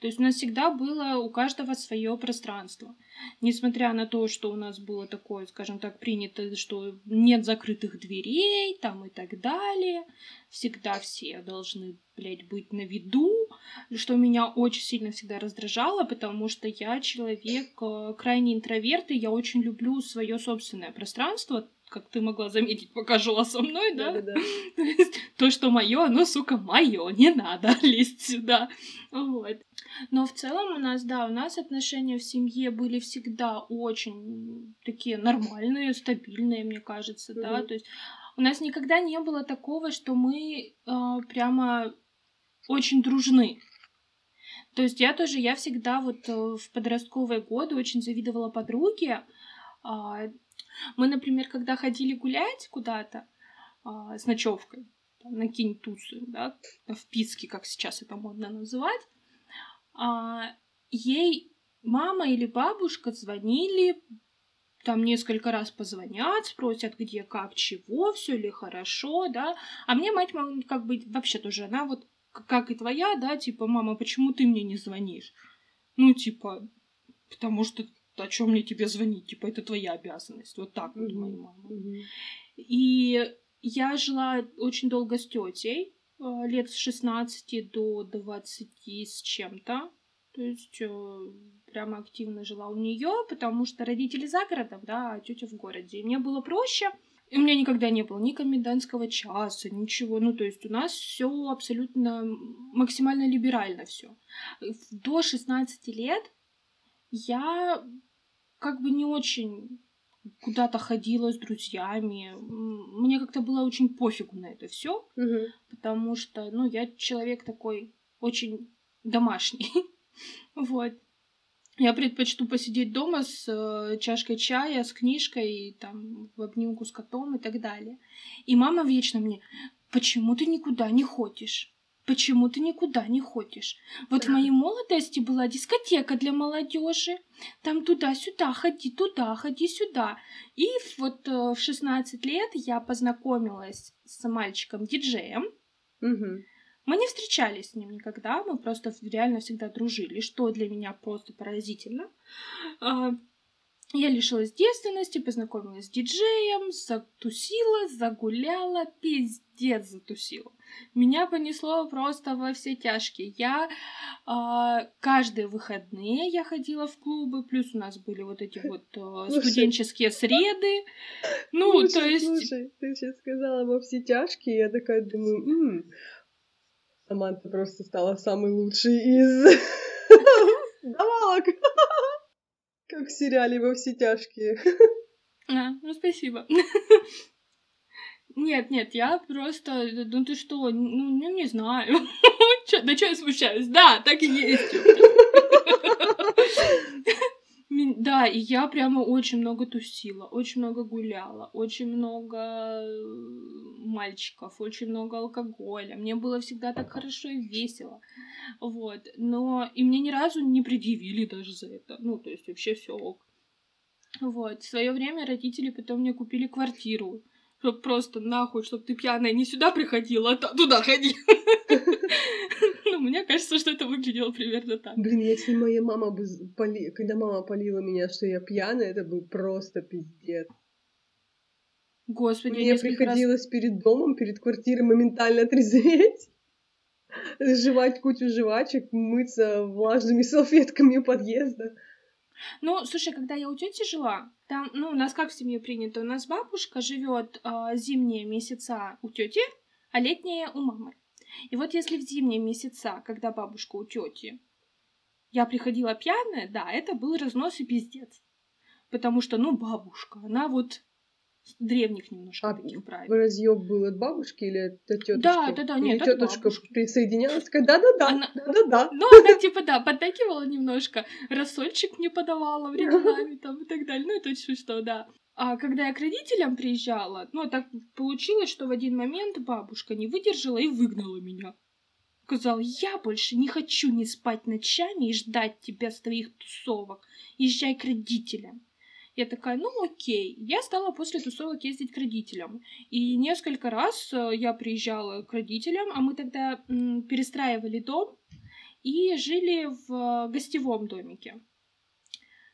То есть у нас всегда было у каждого свое пространство. Несмотря на то, что у нас было такое, скажем так, принято, что нет закрытых дверей там и так далее, всегда все должны, блядь, быть на виду, что меня очень сильно всегда раздражало, потому что я человек э, крайне интроверт, и я очень люблю свое собственное пространство, как ты могла заметить, пока жила со мной, да? Да, да, То есть то, что мое, оно, сука, мое, не надо лезть сюда. Вот. Но в целом у нас, да, у нас отношения в семье были всегда очень такие нормальные, стабильные, мне кажется, mm-hmm. да. То есть у нас никогда не было такого, что мы э, прямо очень дружны. То есть я тоже, я всегда вот э, в подростковые годы очень завидовала подруге, э, мы, например, когда ходили гулять куда-то а, с ночевкой, там, на кинь-тусы, да, в Писке, как сейчас это модно называть, а, ей мама или бабушка звонили, там несколько раз позвонят, спросят, где, как, чего, все ли хорошо, да. А мне мать, как бы, вообще тоже, она вот, как и твоя, да, типа, мама, почему ты мне не звонишь? Ну, типа, потому что о чем мне тебе звонить? Типа, это твоя обязанность. Вот так вот моя мама. И я жила очень долго с тетей, э, лет с 16 до 20 с чем-то. То есть э, прямо активно жила у нее, потому что родители за городом, да, а тетя в городе. И мне было проще. И у меня никогда не было ни комендантского часа, ничего. Ну, то есть у нас все абсолютно максимально либерально все. До 16 лет я как бы не очень куда-то ходила с друзьями. Мне как-то было очень пофигу на это все, угу. потому что, ну, я человек такой очень домашний. вот. Я предпочту посидеть дома с э, чашкой чая, с книжкой, там, в обнимку с котом и так далее. И мама вечно мне, почему ты никуда не ходишь? Почему ты никуда не ходишь? Вот в моей молодости была дискотека для молодежи. Там туда-сюда, ходи туда, ходи сюда. И вот э, в 16 лет я познакомилась с мальчиком-диджеем. Угу. Мы не встречались с ним никогда, мы просто реально всегда дружили, что для меня просто поразительно. Я лишилась девственности, познакомилась с диджеем, затусила, загуляла, пиздец затусила. Меня понесло просто во все тяжкие. Я э, каждые выходные я ходила в клубы, плюс у нас были вот эти вот э, студенческие среды. Ну, слушай, то есть... Слушай, ты сейчас сказала во все тяжкие, я такая думаю, м-м, Саманта просто стала самой лучшей из давалок. Как в сериале «Во все тяжкие». А, ну спасибо. Нет, нет, я просто, ну ты что, ну, ну не знаю. Да что я смущаюсь? Да, так и есть. Да, и я прямо очень много тусила, очень много гуляла, очень много э, мальчиков, очень много алкоголя. Мне было всегда так хорошо и весело. Вот. Но и мне ни разу не предъявили даже за это. Ну, то есть вообще все ок. Вот. В свое время родители потом мне купили квартиру. Чтоб просто нахуй, чтоб ты пьяная не сюда приходила, а туда ходи. Ну, мне кажется, что это выглядело примерно так. Блин, если моя мама бы поли... когда мама полила меня, что я пьяная, это был просто пиздец. Господи, Мне приходилось раз... перед домом, перед квартирой моментально трезветь, жевать кучу жвачек, мыться влажными салфетками у подъезда. Ну, слушай, когда я у тети жила, там, ну, у нас как в семье принято, у нас бабушка живет э, зимние месяца у тети, а летние у мамы. И вот если в зимние месяца, когда бабушка у тети, я приходила пьяная, да, это был разнос и пиздец. Потому что, ну, бабушка, она вот древних немножко а таких правил. Разъеб был от бабушки или от тетушки? Да, да, да, нет, или тетушка присоединялась, такая, да-да-да, она... да-да-да. Ну, она типа, да, подтакивала немножко, рассольчик мне подавала временами там и так далее, ну, это очень что, да. А когда я к родителям приезжала, ну, так получилось, что в один момент бабушка не выдержала и выгнала меня. Сказала, я больше не хочу не спать ночами и ждать тебя с твоих тусовок. Езжай к родителям. Я такая, ну окей. Я стала после тусовок ездить к родителям. И несколько раз э, я приезжала к родителям, а мы тогда перестраивали дом и жили в гостевом домике,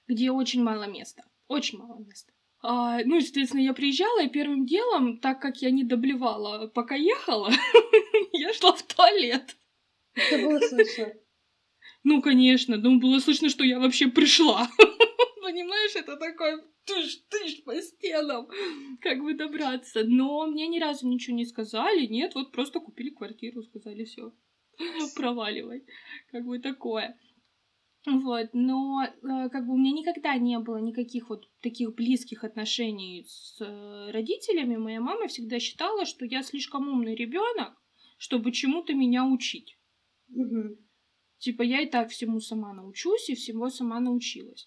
где очень мало места. Очень мало места. А, ну, естественно, я приезжала, и первым делом, так как я не доблевала, пока ехала, я шла в туалет. Это было слышно? Ну, конечно, ну, было слышно, что я вообще пришла. Понимаешь, это такой тыш-тыш по стенам, как бы добраться. Но мне ни разу ничего не сказали, нет, вот просто купили квартиру, сказали, все, проваливай, как бы такое. Вот, но э, как бы у меня никогда не было никаких вот таких близких отношений с э, родителями. Моя мама всегда считала, что я слишком умный ребенок, чтобы чему-то меня учить. Угу. Типа я и так всему сама научусь, и всего сама научилась.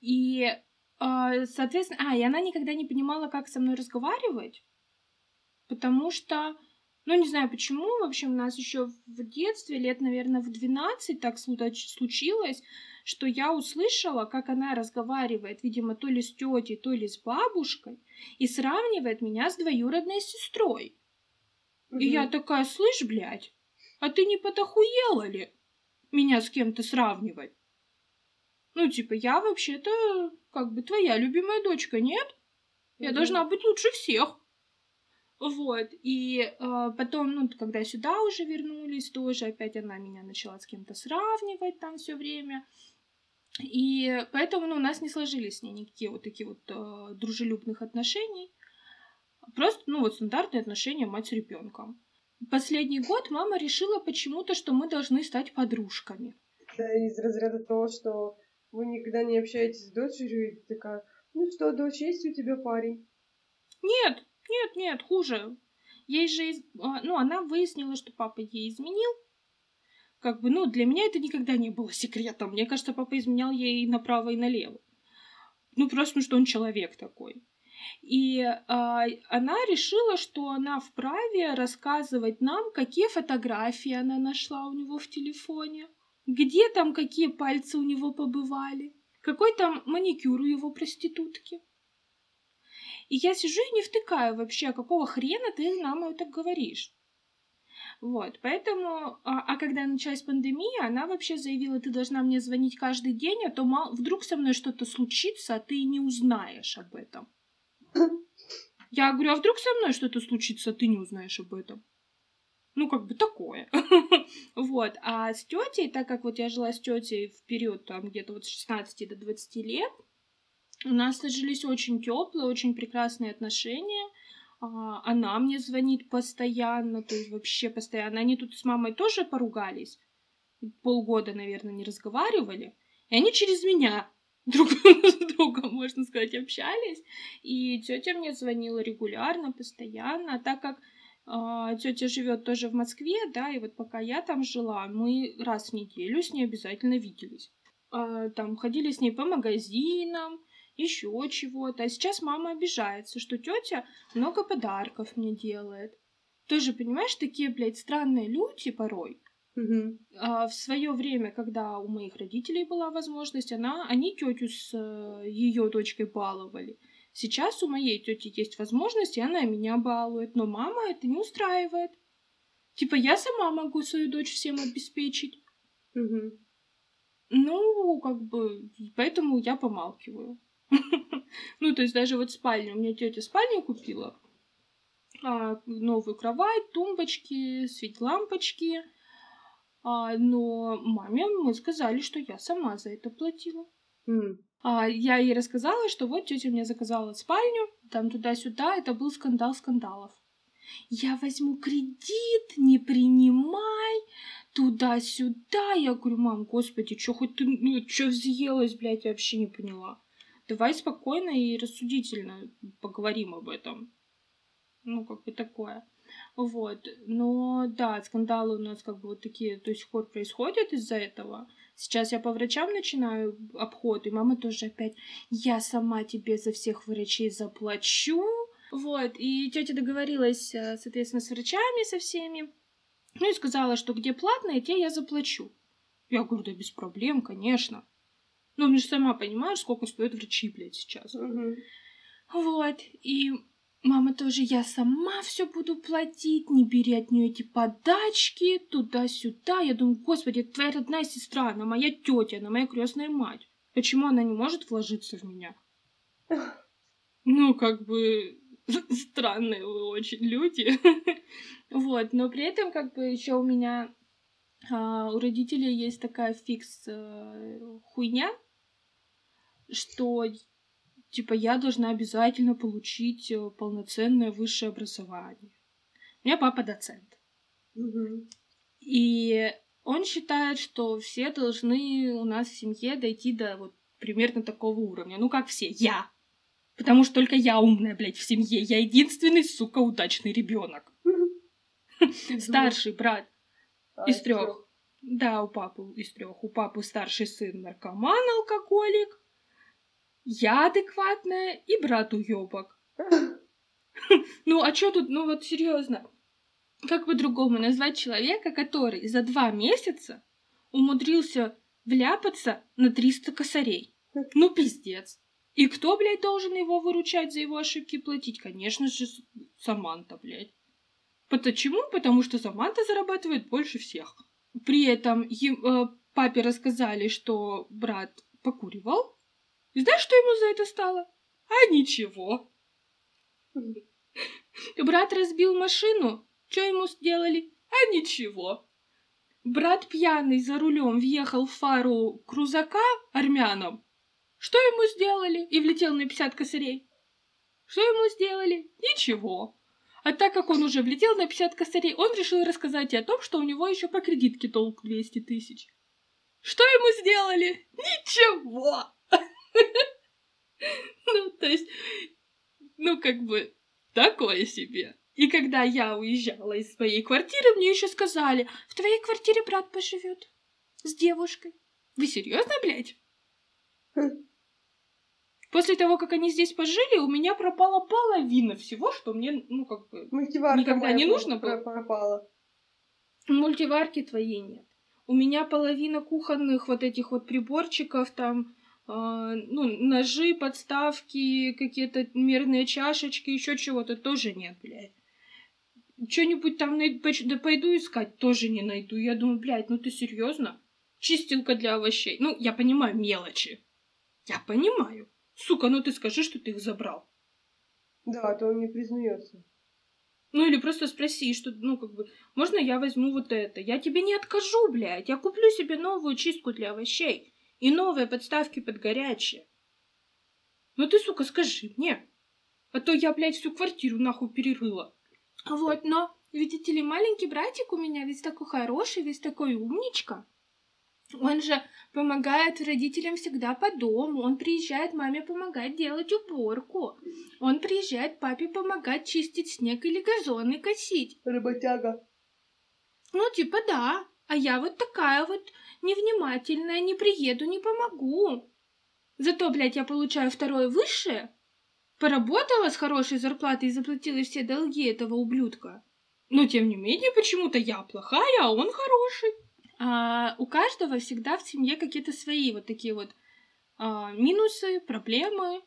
И, э, соответственно, а, и она никогда не понимала, как со мной разговаривать, потому что ну, не знаю почему, в общем, у нас еще в детстве, лет, наверное, в 12 так случилось, что я услышала, как она разговаривает, видимо, то ли с тетей, то ли с бабушкой, и сравнивает меня с двоюродной сестрой. И я такая, слышь, блядь, а ты не подохуела ли меня с кем-то сравнивать? Ну, типа, я вообще-то как бы твоя любимая дочка, нет? Я mm-hmm. должна быть лучше всех. Вот, и э, потом, ну, когда сюда уже вернулись, тоже опять она меня начала с кем-то сравнивать там все время. И поэтому ну, у нас не сложились с ней никакие вот такие вот э, дружелюбных отношений. Просто, ну, вот стандартные отношения мать с ребенком. Последний год мама решила почему-то, что мы должны стать подружками. Да, из разряда того, что вы никогда не общаетесь с дочерью, и такая, ну что, дочь, есть у тебя парень? Нет, нет, нет, хуже. Ей же, а, ну, она выяснила, что папа ей изменил. Как бы, ну, для меня это никогда не было секретом. Мне кажется, папа изменял ей направо и налево. Ну, просто, ну, что он человек такой. И а, она решила, что она вправе рассказывать нам, какие фотографии она нашла у него в телефоне, где там какие пальцы у него побывали, какой там маникюр у его проститутки. И я сижу и не втыкаю вообще, а какого хрена ты нам это говоришь. Вот, поэтому, а, а когда началась пандемия, она вообще заявила, ты должна мне звонить каждый день, а то мал, вдруг со мной что-то случится, а ты не узнаешь об этом. Я говорю, а вдруг со мной что-то случится, а ты не узнаешь об этом? Ну, как бы такое. вот. А с тетей, так как вот я жила с тетей в период там где-то вот с 16 до 20 лет, у нас сложились очень теплые, очень прекрасные отношения. А, она мне звонит постоянно, то есть вообще постоянно. Они тут с мамой тоже поругались. Полгода, наверное, не разговаривали. И они через меня друг с другом, можно сказать, общались. И тетя мне звонила регулярно, постоянно. А так как тетя живет тоже в Москве, да, и вот пока я там жила, мы раз в неделю с ней обязательно виделись. А, там ходили с ней по магазинам, еще чего-то. А сейчас мама обижается, что тетя много подарков мне делает. Тоже, понимаешь, такие, блядь, странные люди порой. Угу. А в свое время, когда у моих родителей была возможность, она, они тетю с э, ее дочкой баловали. Сейчас у моей тети есть возможность, и она меня балует, но мама это не устраивает. Типа я сама могу свою дочь всем обеспечить. Угу. Ну, как бы, поэтому я помалкиваю. Ну, то есть даже вот спальню. У меня тетя спальню купила. А, новую кровать, тумбочки, светь-лампочки. А, но маме мы сказали, что я сама за это платила. Mm. А, я ей рассказала, что вот тетя мне заказала спальню, там туда-сюда, это был скандал скандалов. Я возьму кредит, не принимай, туда-сюда. Я говорю, мам, господи, что хоть ты, ну, что взъелась, блядь, я вообще не поняла. Давай спокойно и рассудительно поговорим об этом. Ну, как бы такое. Вот. Но да, скандалы у нас как бы вот такие до сих пор происходят из-за этого. Сейчас я по врачам начинаю обход, и мама тоже опять, я сама тебе за всех врачей заплачу. Вот, и тетя договорилась, э, соответственно, с врачами, со всеми. Ну и сказала, что где платные, те я заплачу. Я говорю, да без проблем, конечно. Ну, мне же сама понимаешь, сколько стоят врачи, блядь, сейчас. Угу. Вот, и мама тоже, я сама все буду платить, не бери от нее эти подачки, туда-сюда. Я думаю, господи, это твоя родная сестра, она моя тетя, она моя крестная мать. Почему она не может вложиться в меня? Ну, как бы странные вы очень люди. вот, но при этом, как бы, еще у меня а, у родителей есть такая фикс э, хуйня, что типа я должна обязательно получить э, полноценное высшее образование. У меня папа доцент. Угу. И он считает, что все должны у нас в семье дойти до вот примерно такого уровня. Ну, как все. Я. Потому что только я умная, блядь, в семье. Я единственный, сука, удачный ребенок. Старший брат из трех. Да, у папы из трех. У папы старший сын наркоман, алкоголик я адекватная и брат уёбок. Ну, а чё тут, ну вот серьезно, как по-другому назвать человека, который за два месяца умудрился вляпаться на 300 косарей? Ну, пиздец. И кто, блядь, должен его выручать за его ошибки и платить? Конечно же, Саманта, блядь. Почему? Потому что Саманта зарабатывает больше всех. При этом э, папе рассказали, что брат покуривал, и знаешь, что ему за это стало? А ничего. Брат разбил машину, что ему сделали? А ничего. Брат пьяный за рулем въехал в фару крузака армянам. Что ему сделали? И влетел на 50 косарей. Что ему сделали? Ничего. А так как он уже влетел на 50 косарей, он решил рассказать и о том, что у него еще по кредитке толк 200 тысяч. Что ему сделали? Ничего! Ну, то есть, ну, как бы, такое себе. И когда я уезжала из своей квартиры, мне еще сказали, в твоей квартире брат поживет с девушкой. Вы серьезно, блядь? После того, как они здесь пожили, у меня пропала половина всего, что мне, ну, как бы, Мультиварка никогда не нужно было. пропала. Мультиварки твоей нет. У меня половина кухонных вот этих вот приборчиков, там, ну, ножи, подставки, какие-то мерные чашечки, еще чего-то тоже нет, блядь. Что-нибудь там найду, да пойду искать, тоже не найду. Я думаю, блядь, ну ты серьезно? Чистилка для овощей. Ну, я понимаю мелочи. Я понимаю. Сука, ну ты скажи, что ты их забрал. Да, а то он не признается. Ну или просто спроси, что, ну как бы, можно я возьму вот это? Я тебе не откажу, блядь. Я куплю себе новую чистку для овощей и новые подставки под горячее. Ну ты, сука, скажи мне. А то я, блядь, всю квартиру нахуй перерыла. Вот, но, видите ли, маленький братик у меня весь такой хороший, весь такой умничка. Он же помогает родителям всегда по дому. Он приезжает маме помогать делать уборку. Он приезжает папе помогать чистить снег или газоны косить. Работяга. Ну, типа да. А я вот такая вот невнимательная, не приеду, не помогу. Зато, блядь, я получаю второе высшее. Поработала с хорошей зарплатой и заплатила все долги этого ублюдка. Но, тем не менее, почему-то я плохая, а он хороший а, у каждого всегда в семье какие-то свои вот такие вот а, минусы, проблемы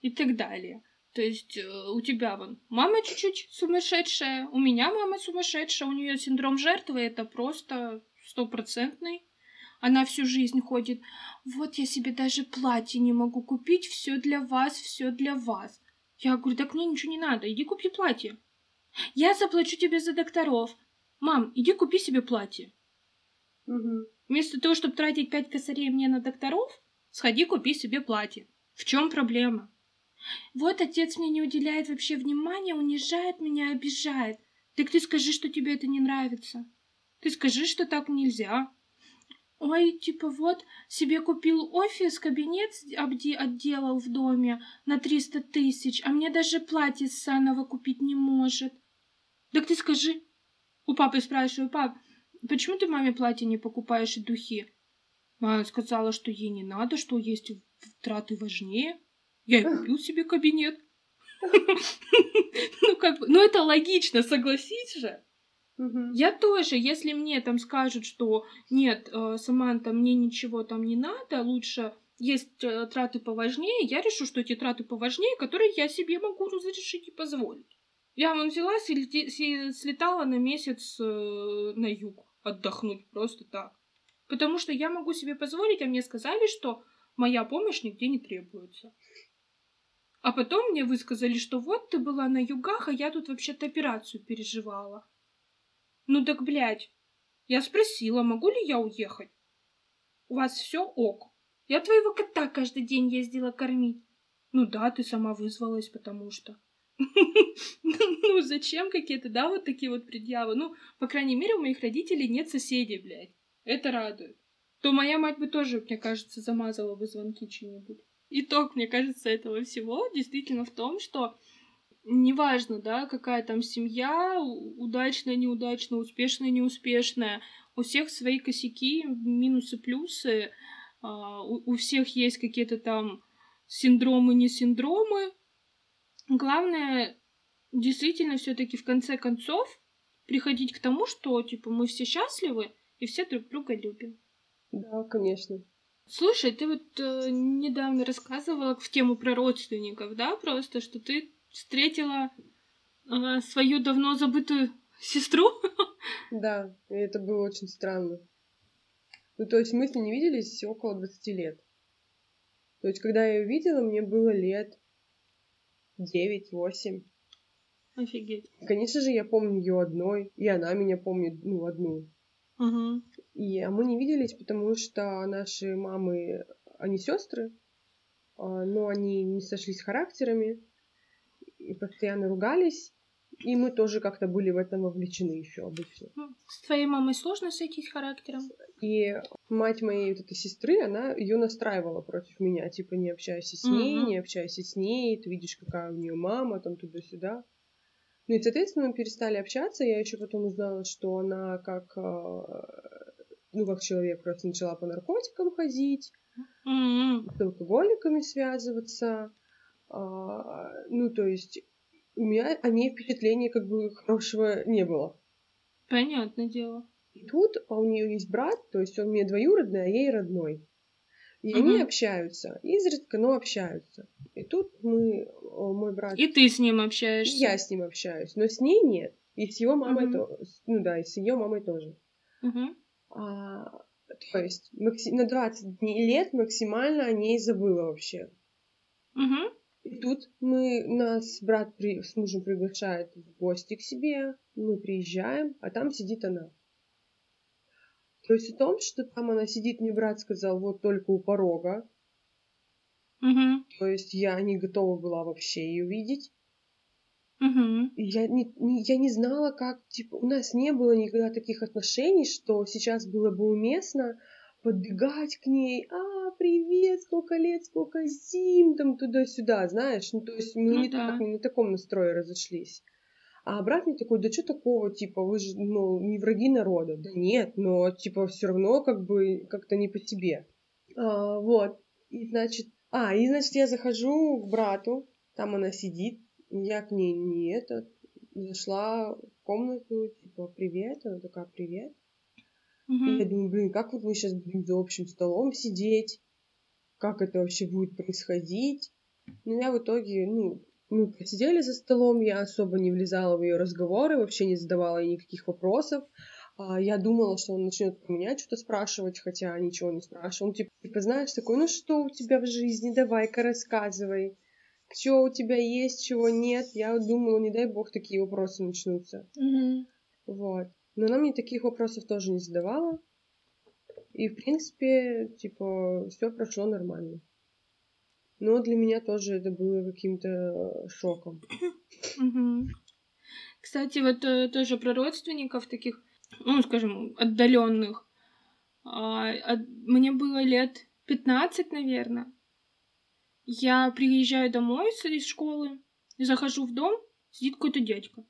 и так далее. То есть э, у тебя вон мама чуть-чуть сумасшедшая, у меня мама сумасшедшая, у нее синдром жертвы, это просто стопроцентный. Она всю жизнь ходит, вот я себе даже платье не могу купить, все для вас, все для вас. Я говорю, так мне ничего не надо, иди купи платье. Я заплачу тебе за докторов. Мам, иди купи себе платье. Угу. Вместо того, чтобы тратить пять косарей мне на докторов, сходи купи себе платье. В чем проблема? Вот отец мне не уделяет вообще внимания, унижает меня, обижает. Так ты скажи, что тебе это не нравится. Ты скажи, что так нельзя. Ой, типа вот, себе купил офис, кабинет отделал в доме на 300 тысяч, а мне даже платье ссаного купить не может. Так ты скажи. У папы спрашиваю, пап, почему ты маме платье не покупаешь и духи? Мама сказала, что ей не надо, что есть траты важнее. Я и купил себе кабинет. Ну, как бы, ну это логично, согласись же. Я тоже, если мне там скажут, что нет, э, Саманта, мне ничего там не надо, лучше есть э, траты поважнее, я решу, что эти траты поважнее, которые я себе могу разрешить и позволить. Я вон взяла, слетала на месяц э, на юг отдохнуть просто так. Потому что я могу себе позволить, а мне сказали, что моя помощь нигде не требуется. А потом мне высказали, что вот ты была на югах, а я тут вообще-то операцию переживала. Ну так, блядь, я спросила, могу ли я уехать? У вас все ок. Я твоего кота каждый день ездила кормить. Ну да, ты сама вызвалась, потому что... Ну, зачем какие-то, да, вот такие вот предъявы? Ну, по крайней мере, у моих родителей нет соседей, блядь. Это радует. То моя мать бы тоже, мне кажется, замазала бы звонки что-нибудь. Итог, мне кажется, этого всего действительно в том, что неважно, да, какая там семья, удачная, неудачная, успешная, неуспешная, у всех свои косяки, минусы, плюсы, а, у всех есть какие-то там синдромы, не синдромы, главное действительно все-таки в конце концов приходить к тому, что типа мы все счастливы и все друг друга любим. Да, конечно. Слушай, ты вот э, недавно рассказывала в тему про родственников, да, просто, что ты встретила э, свою давно забытую сестру. Да, и это было очень странно. Ну, то есть мы с ней не виделись около 20 лет. То есть, когда я ее видела, мне было лет девять, восемь. Офигеть. Конечно же, я помню ее одной, и она меня помнит, ну, одну. Угу. И а мы не виделись, потому что наши мамы, они сестры, а, но они не сошлись характерами и постоянно ругались. И мы тоже как-то были в этом вовлечены еще обычно. С твоей мамой сложно сойтись характером? И мать моей вот этой сестры, она ее настраивала против меня, типа не общайся с ней, Мгм. не общайся с ней, ты видишь, какая у нее мама, там туда-сюда. Ну и, соответственно, мы перестали общаться. Я еще потом узнала, что она как, а, ну, как человек просто начала по наркотикам ходить, М-м. с алкоголиками связываться. А, Ну, то есть у меня о ней впечатления как бы хорошего не было. Понятное дело. И тут а у нее есть брат, то есть он мне двоюродный, а ей родной. И они Мгм. общаются, изредка, но общаются. И тут мы, мой брат, И ты с ним и общаешься. я с ним общаюсь, но с ней нет. И с его мамой Мгм. тоже. Ну да, и с ее мамой тоже. Мгм. А, то есть макси- на 20 дней лет максимально о ней забыла вообще. Мгм. И тут мы, нас брат при, с мужем приглашает в гости к себе, мы приезжаем, а там сидит она. То есть о том, что там она сидит, мне брат сказал, вот только у порога. Мгм. То есть я не готова была вообще ее видеть. И я не, не- я не знала, как, типа, у нас не было никогда таких отношений, что сейчас было бы уместно подбегать к ней, а, привет, сколько лет, сколько зим, там, туда-сюда, знаешь, ну, то есть мы Ну не, да. так, не на таком настрое разошлись. А брат мне такой, да что такого, типа, вы же, ну, не враги народа. Да нет, но, типа, все равно, как бы, как-то не по себе. А, вот, и, значит, а, и, значит, я захожу к брату, там она сидит, я к ней не это, зашла в комнату, типа, привет, она такая, привет. И я думаю, блин, как вот мы сейчас будем за общим столом сидеть? Как это вообще будет происходить? Ну, я в итоге, ну, мы посидели за столом, я особо не влезала в ее разговоры, вообще не задавала ей никаких вопросов. А, Я думала, что он начнет про меня что-то спрашивать, хотя ничего не спрашивал. Он типа, типа, знаешь, такой, ну что у тебя в жизни, давай-ка рассказывай. Что у тебя есть, чего нет. Я думала, не дай бог, такие вопросы начнутся. Мгм. Вот. Но она мне таких вопросов тоже не задавала. И, в принципе, типа, все прошло нормально. Но для меня тоже это было каким-то шоком. Кстати, вот э, тоже про родственников таких, ну, скажем, отдаленных. Мне было лет 15, наверное. Я приезжаю домой из школы, захожу в дом, сидит какой-то дядька.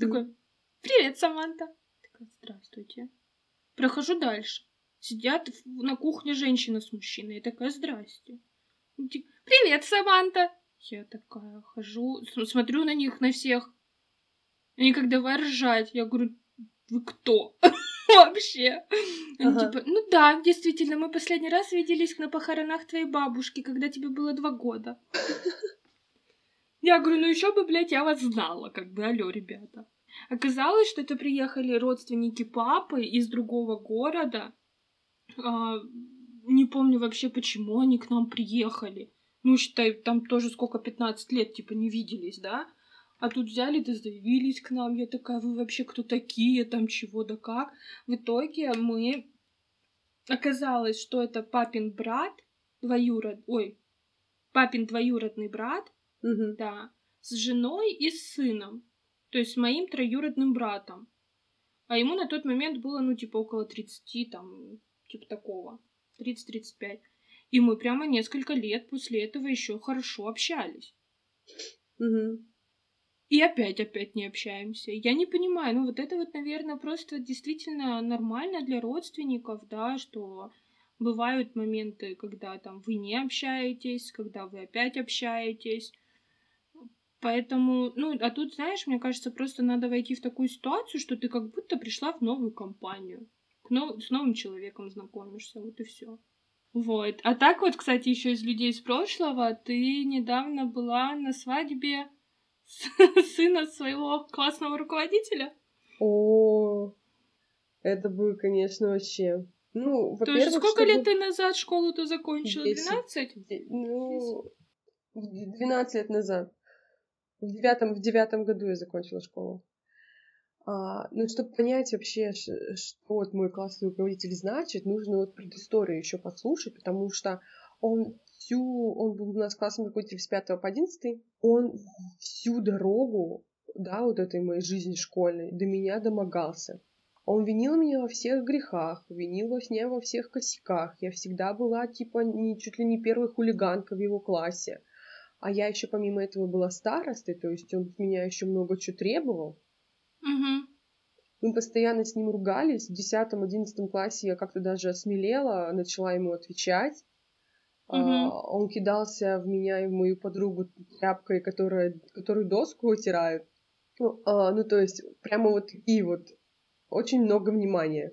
Такой, привет, Саманта. Такая, здравствуйте. Прохожу дальше. Сидят на кухне женщина с мужчиной. Я такая, здрасте. Он такой, Привет, Саманта. Я такая хожу, смотрю на них, на всех. Они как давай ржать. Я говорю, вы кто? Вообще. Они Ага. типа, ну да, действительно, мы последний раз виделись на похоронах твоей бабушки, когда тебе было два года. Я говорю, ну еще бы, блядь, я вас знала, как бы, алло, ребята. Оказалось, что это приехали родственники папы из другого города. А, не помню вообще, почему они к нам приехали. Ну, считай, там тоже сколько, 15 лет, типа, не виделись, да? А тут взяли да заявились к нам. Я такая, вы вообще кто такие, там чего да как. В итоге мы... Оказалось, что это папин брат, двоюрод... Ой, папин двоюродный брат, Мгм. да, с женой и с сыном. То есть с моим троюродным братом. А ему на тот момент было, ну, типа, около 30, там, типа такого. 30-35. И мы прямо несколько лет после этого еще хорошо общались. Мгм. И опять-опять не общаемся. Я не понимаю, ну вот это вот, наверное, просто действительно нормально для родственников, да, что бывают моменты, когда там вы не общаетесь, когда вы опять общаетесь. Поэтому, ну, а тут, знаешь, мне кажется, просто надо войти в такую ситуацию, что ты как будто пришла в новую компанию. Нов- с новым человеком знакомишься, вот и все. Вот. А так вот, кстати, еще из людей из прошлого, ты недавно была на свадьбе сына своего классного руководителя. О, это бы, конечно, вообще. Ну, То есть сколько чтобы- лет ты назад школу-то закончила? Десять. 12? Де- Ну, 12 лет назад. В девятом, в девятом году я закончила школу. А, ну, чтобы понять вообще, что вот мой классный руководитель значит, нужно вот предысторию еще послушать, потому что он всю, он был у нас классным руководителем с 5 по 11, он всю дорогу, да, вот этой моей жизни школьной, до меня домогался. Он винил меня во всех грехах, винил меня во всех косяках. Я всегда была, типа, не, чуть ли не первой хулиганка в его классе. А я еще помимо этого была старостой, то есть он с меня еще много чего требовал. Угу. Мы постоянно с ним ругались. В 10-11 классе я как-то даже осмелела, начала ему отвечать. Угу. А, он кидался в меня и в мою подругу тряпкой, которая, которую доску утирают. Ну, а, ну, то есть, прямо вот такие вот. Очень много внимания.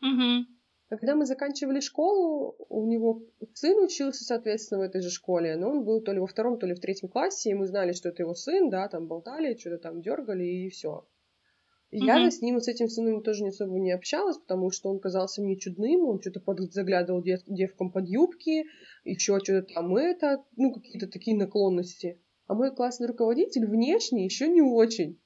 Угу. А когда мы заканчивали школу, у него сын учился, соответственно, в этой же школе, но он был то ли во втором, то ли в третьем классе, и мы знали, что это его сын, да, там болтали, что-то там дергали, и все. Я с ним, с этим сыном тоже не особо не общалась, потому что он казался мне чудным, он что-то под, заглядывал дев, девкам под юбки, еще что-то там это, ну, какие-то такие наклонности. А мой классный руководитель внешне еще не очень.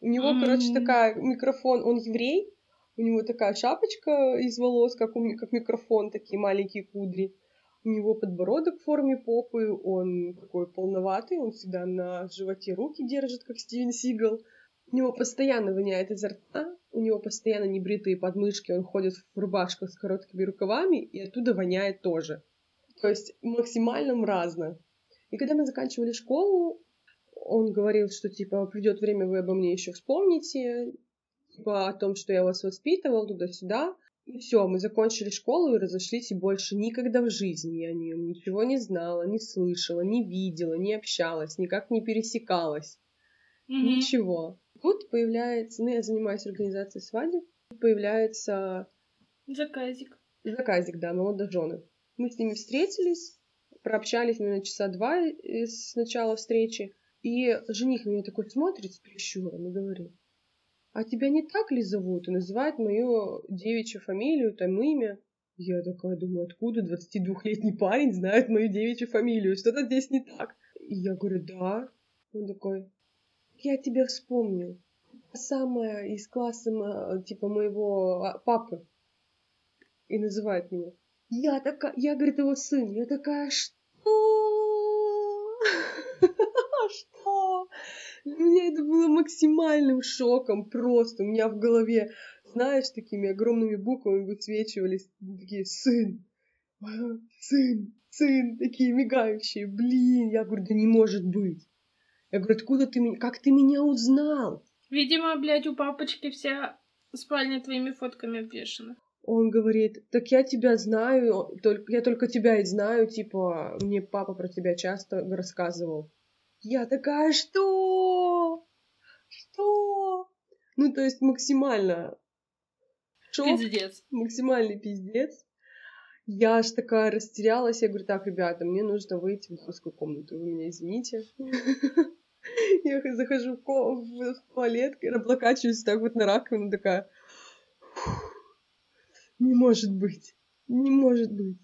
У него, mm-hmm. короче, такая микрофон, он еврей, у него такая шапочка из волос, как, у, как микрофон, такие маленькие кудри. У него подбородок в форме попы, он такой полноватый, он всегда на животе руки держит, как Стивен Сигал. У него постоянно воняет изо рта, у него постоянно небритые подмышки, он ходит в рубашках с короткими рукавами, и оттуда воняет тоже. То есть максимально мразно. И когда мы заканчивали школу, он говорил, что типа придет время, вы обо мне еще вспомните, типа о том, что я вас воспитывал туда-сюда. И все, мы закончили школу и разошлись, и больше никогда в жизни я о нем ничего не знала, не слышала, не видела, не общалась, никак не пересекалась. Mm-hmm. Ничего. Тут появляется, ну, я занимаюсь организацией свадеб, появляется... Заказик. Заказик, да, молодожены. Мы с ними встретились, прообщались, наверное, часа два с начала встречи, и жених на меня такой смотрит с прищуром и говорит, а тебя не так ли зовут? И называет мою девичью фамилию, там имя. Я такая думаю, откуда 22-летний парень знает мою девичью фамилию? Что-то здесь не так. И я говорю, да. Он такой, я тебя вспомнил. Самая из класса, типа, моего а, папы. И называет меня. Я такая, я, говорит, его сын. Я такая, что? Что? Для меня это было максимальным шоком просто. У меня в голове, знаешь, такими огромными буквами высвечивались такие «сын», «сын», «сын», такие мигающие. Блин, я говорю, да не может быть. Я говорю, откуда ты меня, как ты меня узнал? Видимо, блядь, у папочки вся спальня твоими фотками обвешана. Он говорит, так я тебя знаю, только, я только тебя и знаю, типа, мне папа про тебя часто рассказывал. Я такая, что? Что? Ну, то есть максимально шок. Пиздец. Максимальный пиздец. Я аж такая растерялась. Я говорю, так, ребята, мне нужно выйти в дамскую комнату. Вы меня извините. Я захожу в туалет, облокачиваюсь так вот на раковину, такая... Не может быть. Не может быть.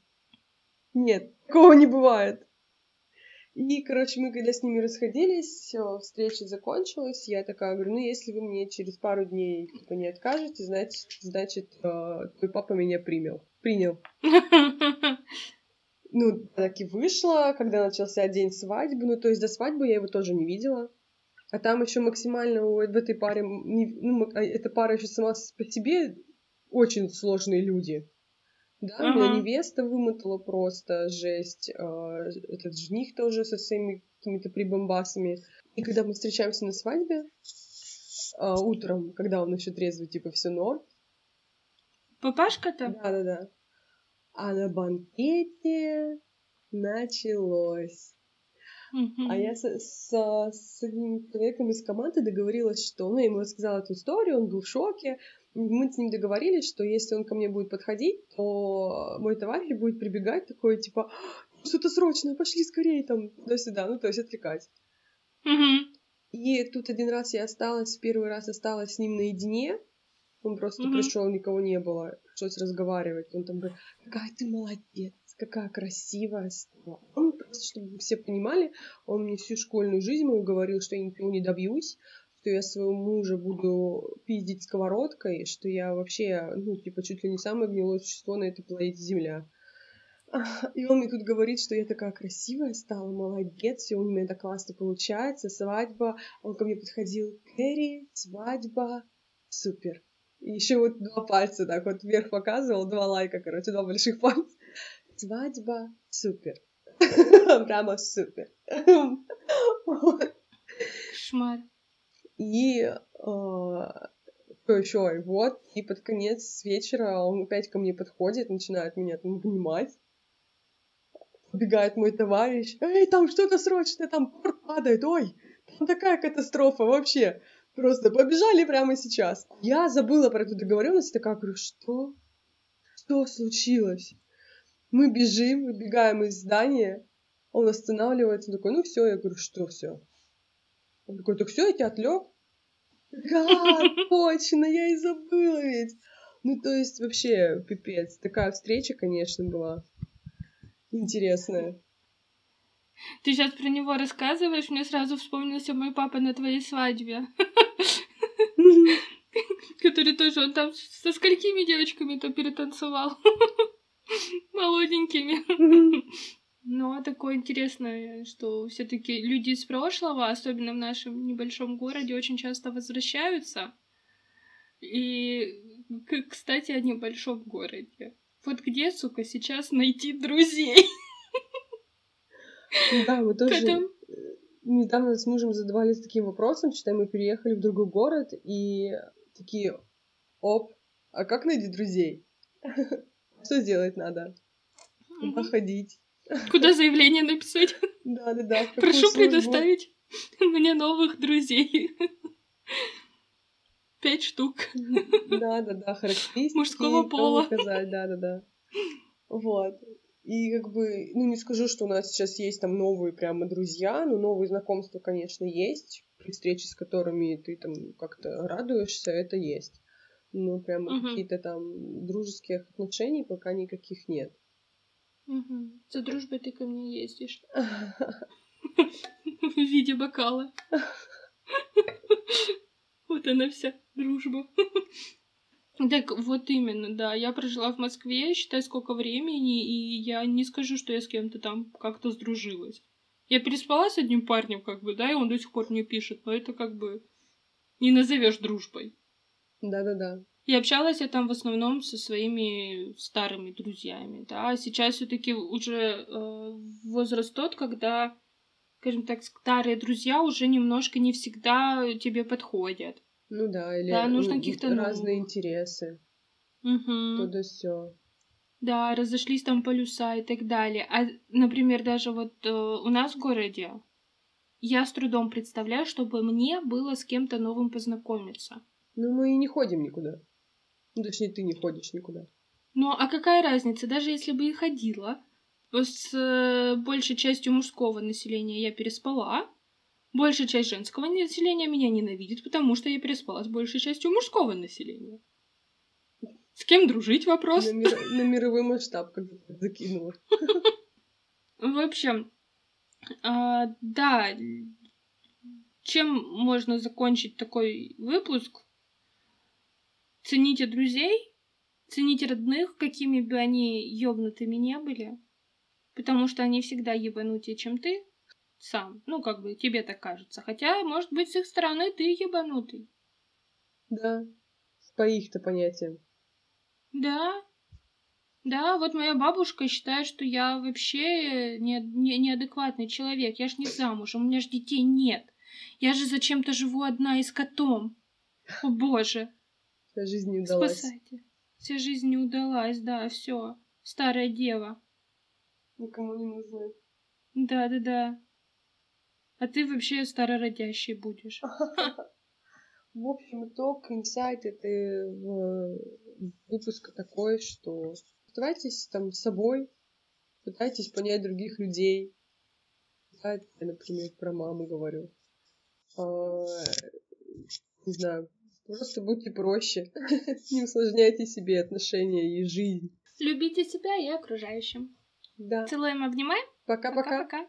Нет, такого не бывает. И, короче, мы когда с ними расходились, все, встреча закончилась. Я такая говорю, ну, если вы мне через пару дней типа, не откажете, значит, значит, э, твой папа меня принял. Принял. Ну, так и вышло, когда начался день свадьбы. Ну, то есть до свадьбы я его тоже не видела. А там еще максимально в этой паре, ну, а эта пара еще сама по себе очень сложные люди. Да, ага. меня невеста вымотала просто, жесть. А, этот жених тоже со своими какими-то прибамбасами. И когда мы встречаемся на свадьбе, а, утром, когда он еще трезвый, типа, все норм. Папашка-то? Да-да-да. А на банкете началось. Uh-huh. А я с, с, с одним человеком из команды договорилась, что... Ну, я ему рассказала эту историю, он был в шоке мы с ним договорились, что если он ко мне будет подходить, то мой товарищ будет прибегать такой, типа, что-то срочное, пошли скорее там туда-сюда, ну, то есть отвлекать. Mm-hmm. И тут один раз я осталась, первый раз осталась с ним наедине, он просто mm-hmm. пришел, никого не было, пришлось разговаривать, он там говорит, какая ты молодец, какая красивая. Он просто, чтобы все понимали, он мне всю школьную жизнь мою говорил, что я ничего не добьюсь, что я своего мужа буду пиздить сковородкой, что я вообще, ну, типа, чуть ли не самое гнилое существо на этой планете Земля. И он мне тут говорит, что я такая красивая стала, молодец, все у меня так классно получается, свадьба. Он ко мне подходил, Кэрри, свадьба, супер. И еще вот два пальца так вот вверх показывал, два лайка, короче, два больших пальца. Свадьба, супер. Прямо супер. Кошмар. И э, что еще? Вот, и под конец вечера он опять ко мне подходит, начинает меня там обнимать. Убегает мой товарищ. Эй, там что-то срочно, там порт падает, ой, там такая катастрофа вообще. Просто побежали прямо сейчас. Я забыла про эту договоренность, такая говорю, что? Что случилось? Мы бежим, выбегаем из здания, он останавливается, такой, ну все, я говорю, что все? Он такой, так все, я тебя отвлек? Да, точно, я и забыла ведь. Ну, то есть, вообще, пипец. Такая встреча, конечно, была интересная. Ты сейчас про него рассказываешь, мне сразу вспомнился мой папа на твоей свадьбе. Который тоже, он там со сколькими девочками-то перетанцевал. Молоденькими. Ну, а такое интересное, что все таки люди из прошлого, особенно в нашем небольшом городе, очень часто возвращаются. И, кстати, о небольшом городе. Вот где, сука, сейчас найти друзей? Да, мы тоже Потом... недавно с мужем задавались таким вопросом, что мы переехали в другой город, и такие, оп, а как найти друзей? Что сделать надо? Походить Куда заявление написать? Да, да, да. Прошу предоставить мне новых друзей. Пять штук. Да, да, да, характеристики. Мужского пола. Сказать, да, да, да. Вот. И как бы, ну не скажу, что у нас сейчас есть там новые прямо друзья, но новые знакомства, конечно, есть, при встрече с которыми ты там как-то радуешься, это есть. Но прямо угу. какие-то там дружеских отношений пока никаких нет. Угу. За дружбой ты ко мне ездишь. В виде бокала. Вот она вся дружба. Так вот именно, да. Я прожила в Москве, считай, сколько времени, и я не скажу, что я с кем-то там как-то сдружилась. Я переспала с одним парнем, как бы, да, и он до сих пор мне пишет, но это как бы не назовешь дружбой. Да-да-да. И общалась я там в основном со своими старыми друзьями, да. А сейчас все-таки уже э, возраст тот, когда, скажем так, старые друзья уже немножко не всегда тебе подходят. Ну да, или да, нужно каких-то разные новых. интересы. Угу. То да все. Да, разошлись там полюса и так далее. А, например, даже вот э, у нас в городе я с трудом представляю, чтобы мне было с кем-то новым познакомиться. Ну, мы и не ходим никуда. Ну, точнее, ты не ходишь никуда. Ну, а какая разница? Даже если бы и ходила, с э, большей частью мужского населения я переспала, большая часть женского населения меня ненавидит, потому что я переспала с большей частью мужского населения. С кем дружить вопрос? На, мир, на мировой масштаб как закинула. В общем, а, да, чем можно закончить такой выпуск? Цените друзей, цените родных, какими бы они ёбнутыми не были, потому что они всегда ебанутее, чем ты сам. Ну, как бы тебе так кажется. Хотя, может быть, с их стороны ты ебанутый. Да, по их-то понятиям. Да, да, вот моя бабушка считает, что я вообще не, не, неадекватный человек. Я ж не замужем, у меня ж детей нет. Я же зачем-то живу одна и с котом. О боже. Вся жизнь не удалась. Спасайте. Вся жизнь не удалась, да, все. Старая дева. Никому не нужна. Да, да, да. А ты вообще старородящий будешь. В общем, итог, инсайт этого выпуска такой, что оставайтесь там с собой, пытайтесь понять других людей. Я, например, про маму говорю. А, не знаю, Просто будьте проще. Не усложняйте себе отношения и жизнь. Любите себя и окружающим. Да. Целуем, обнимаем. Пока-пока. Пока-пока.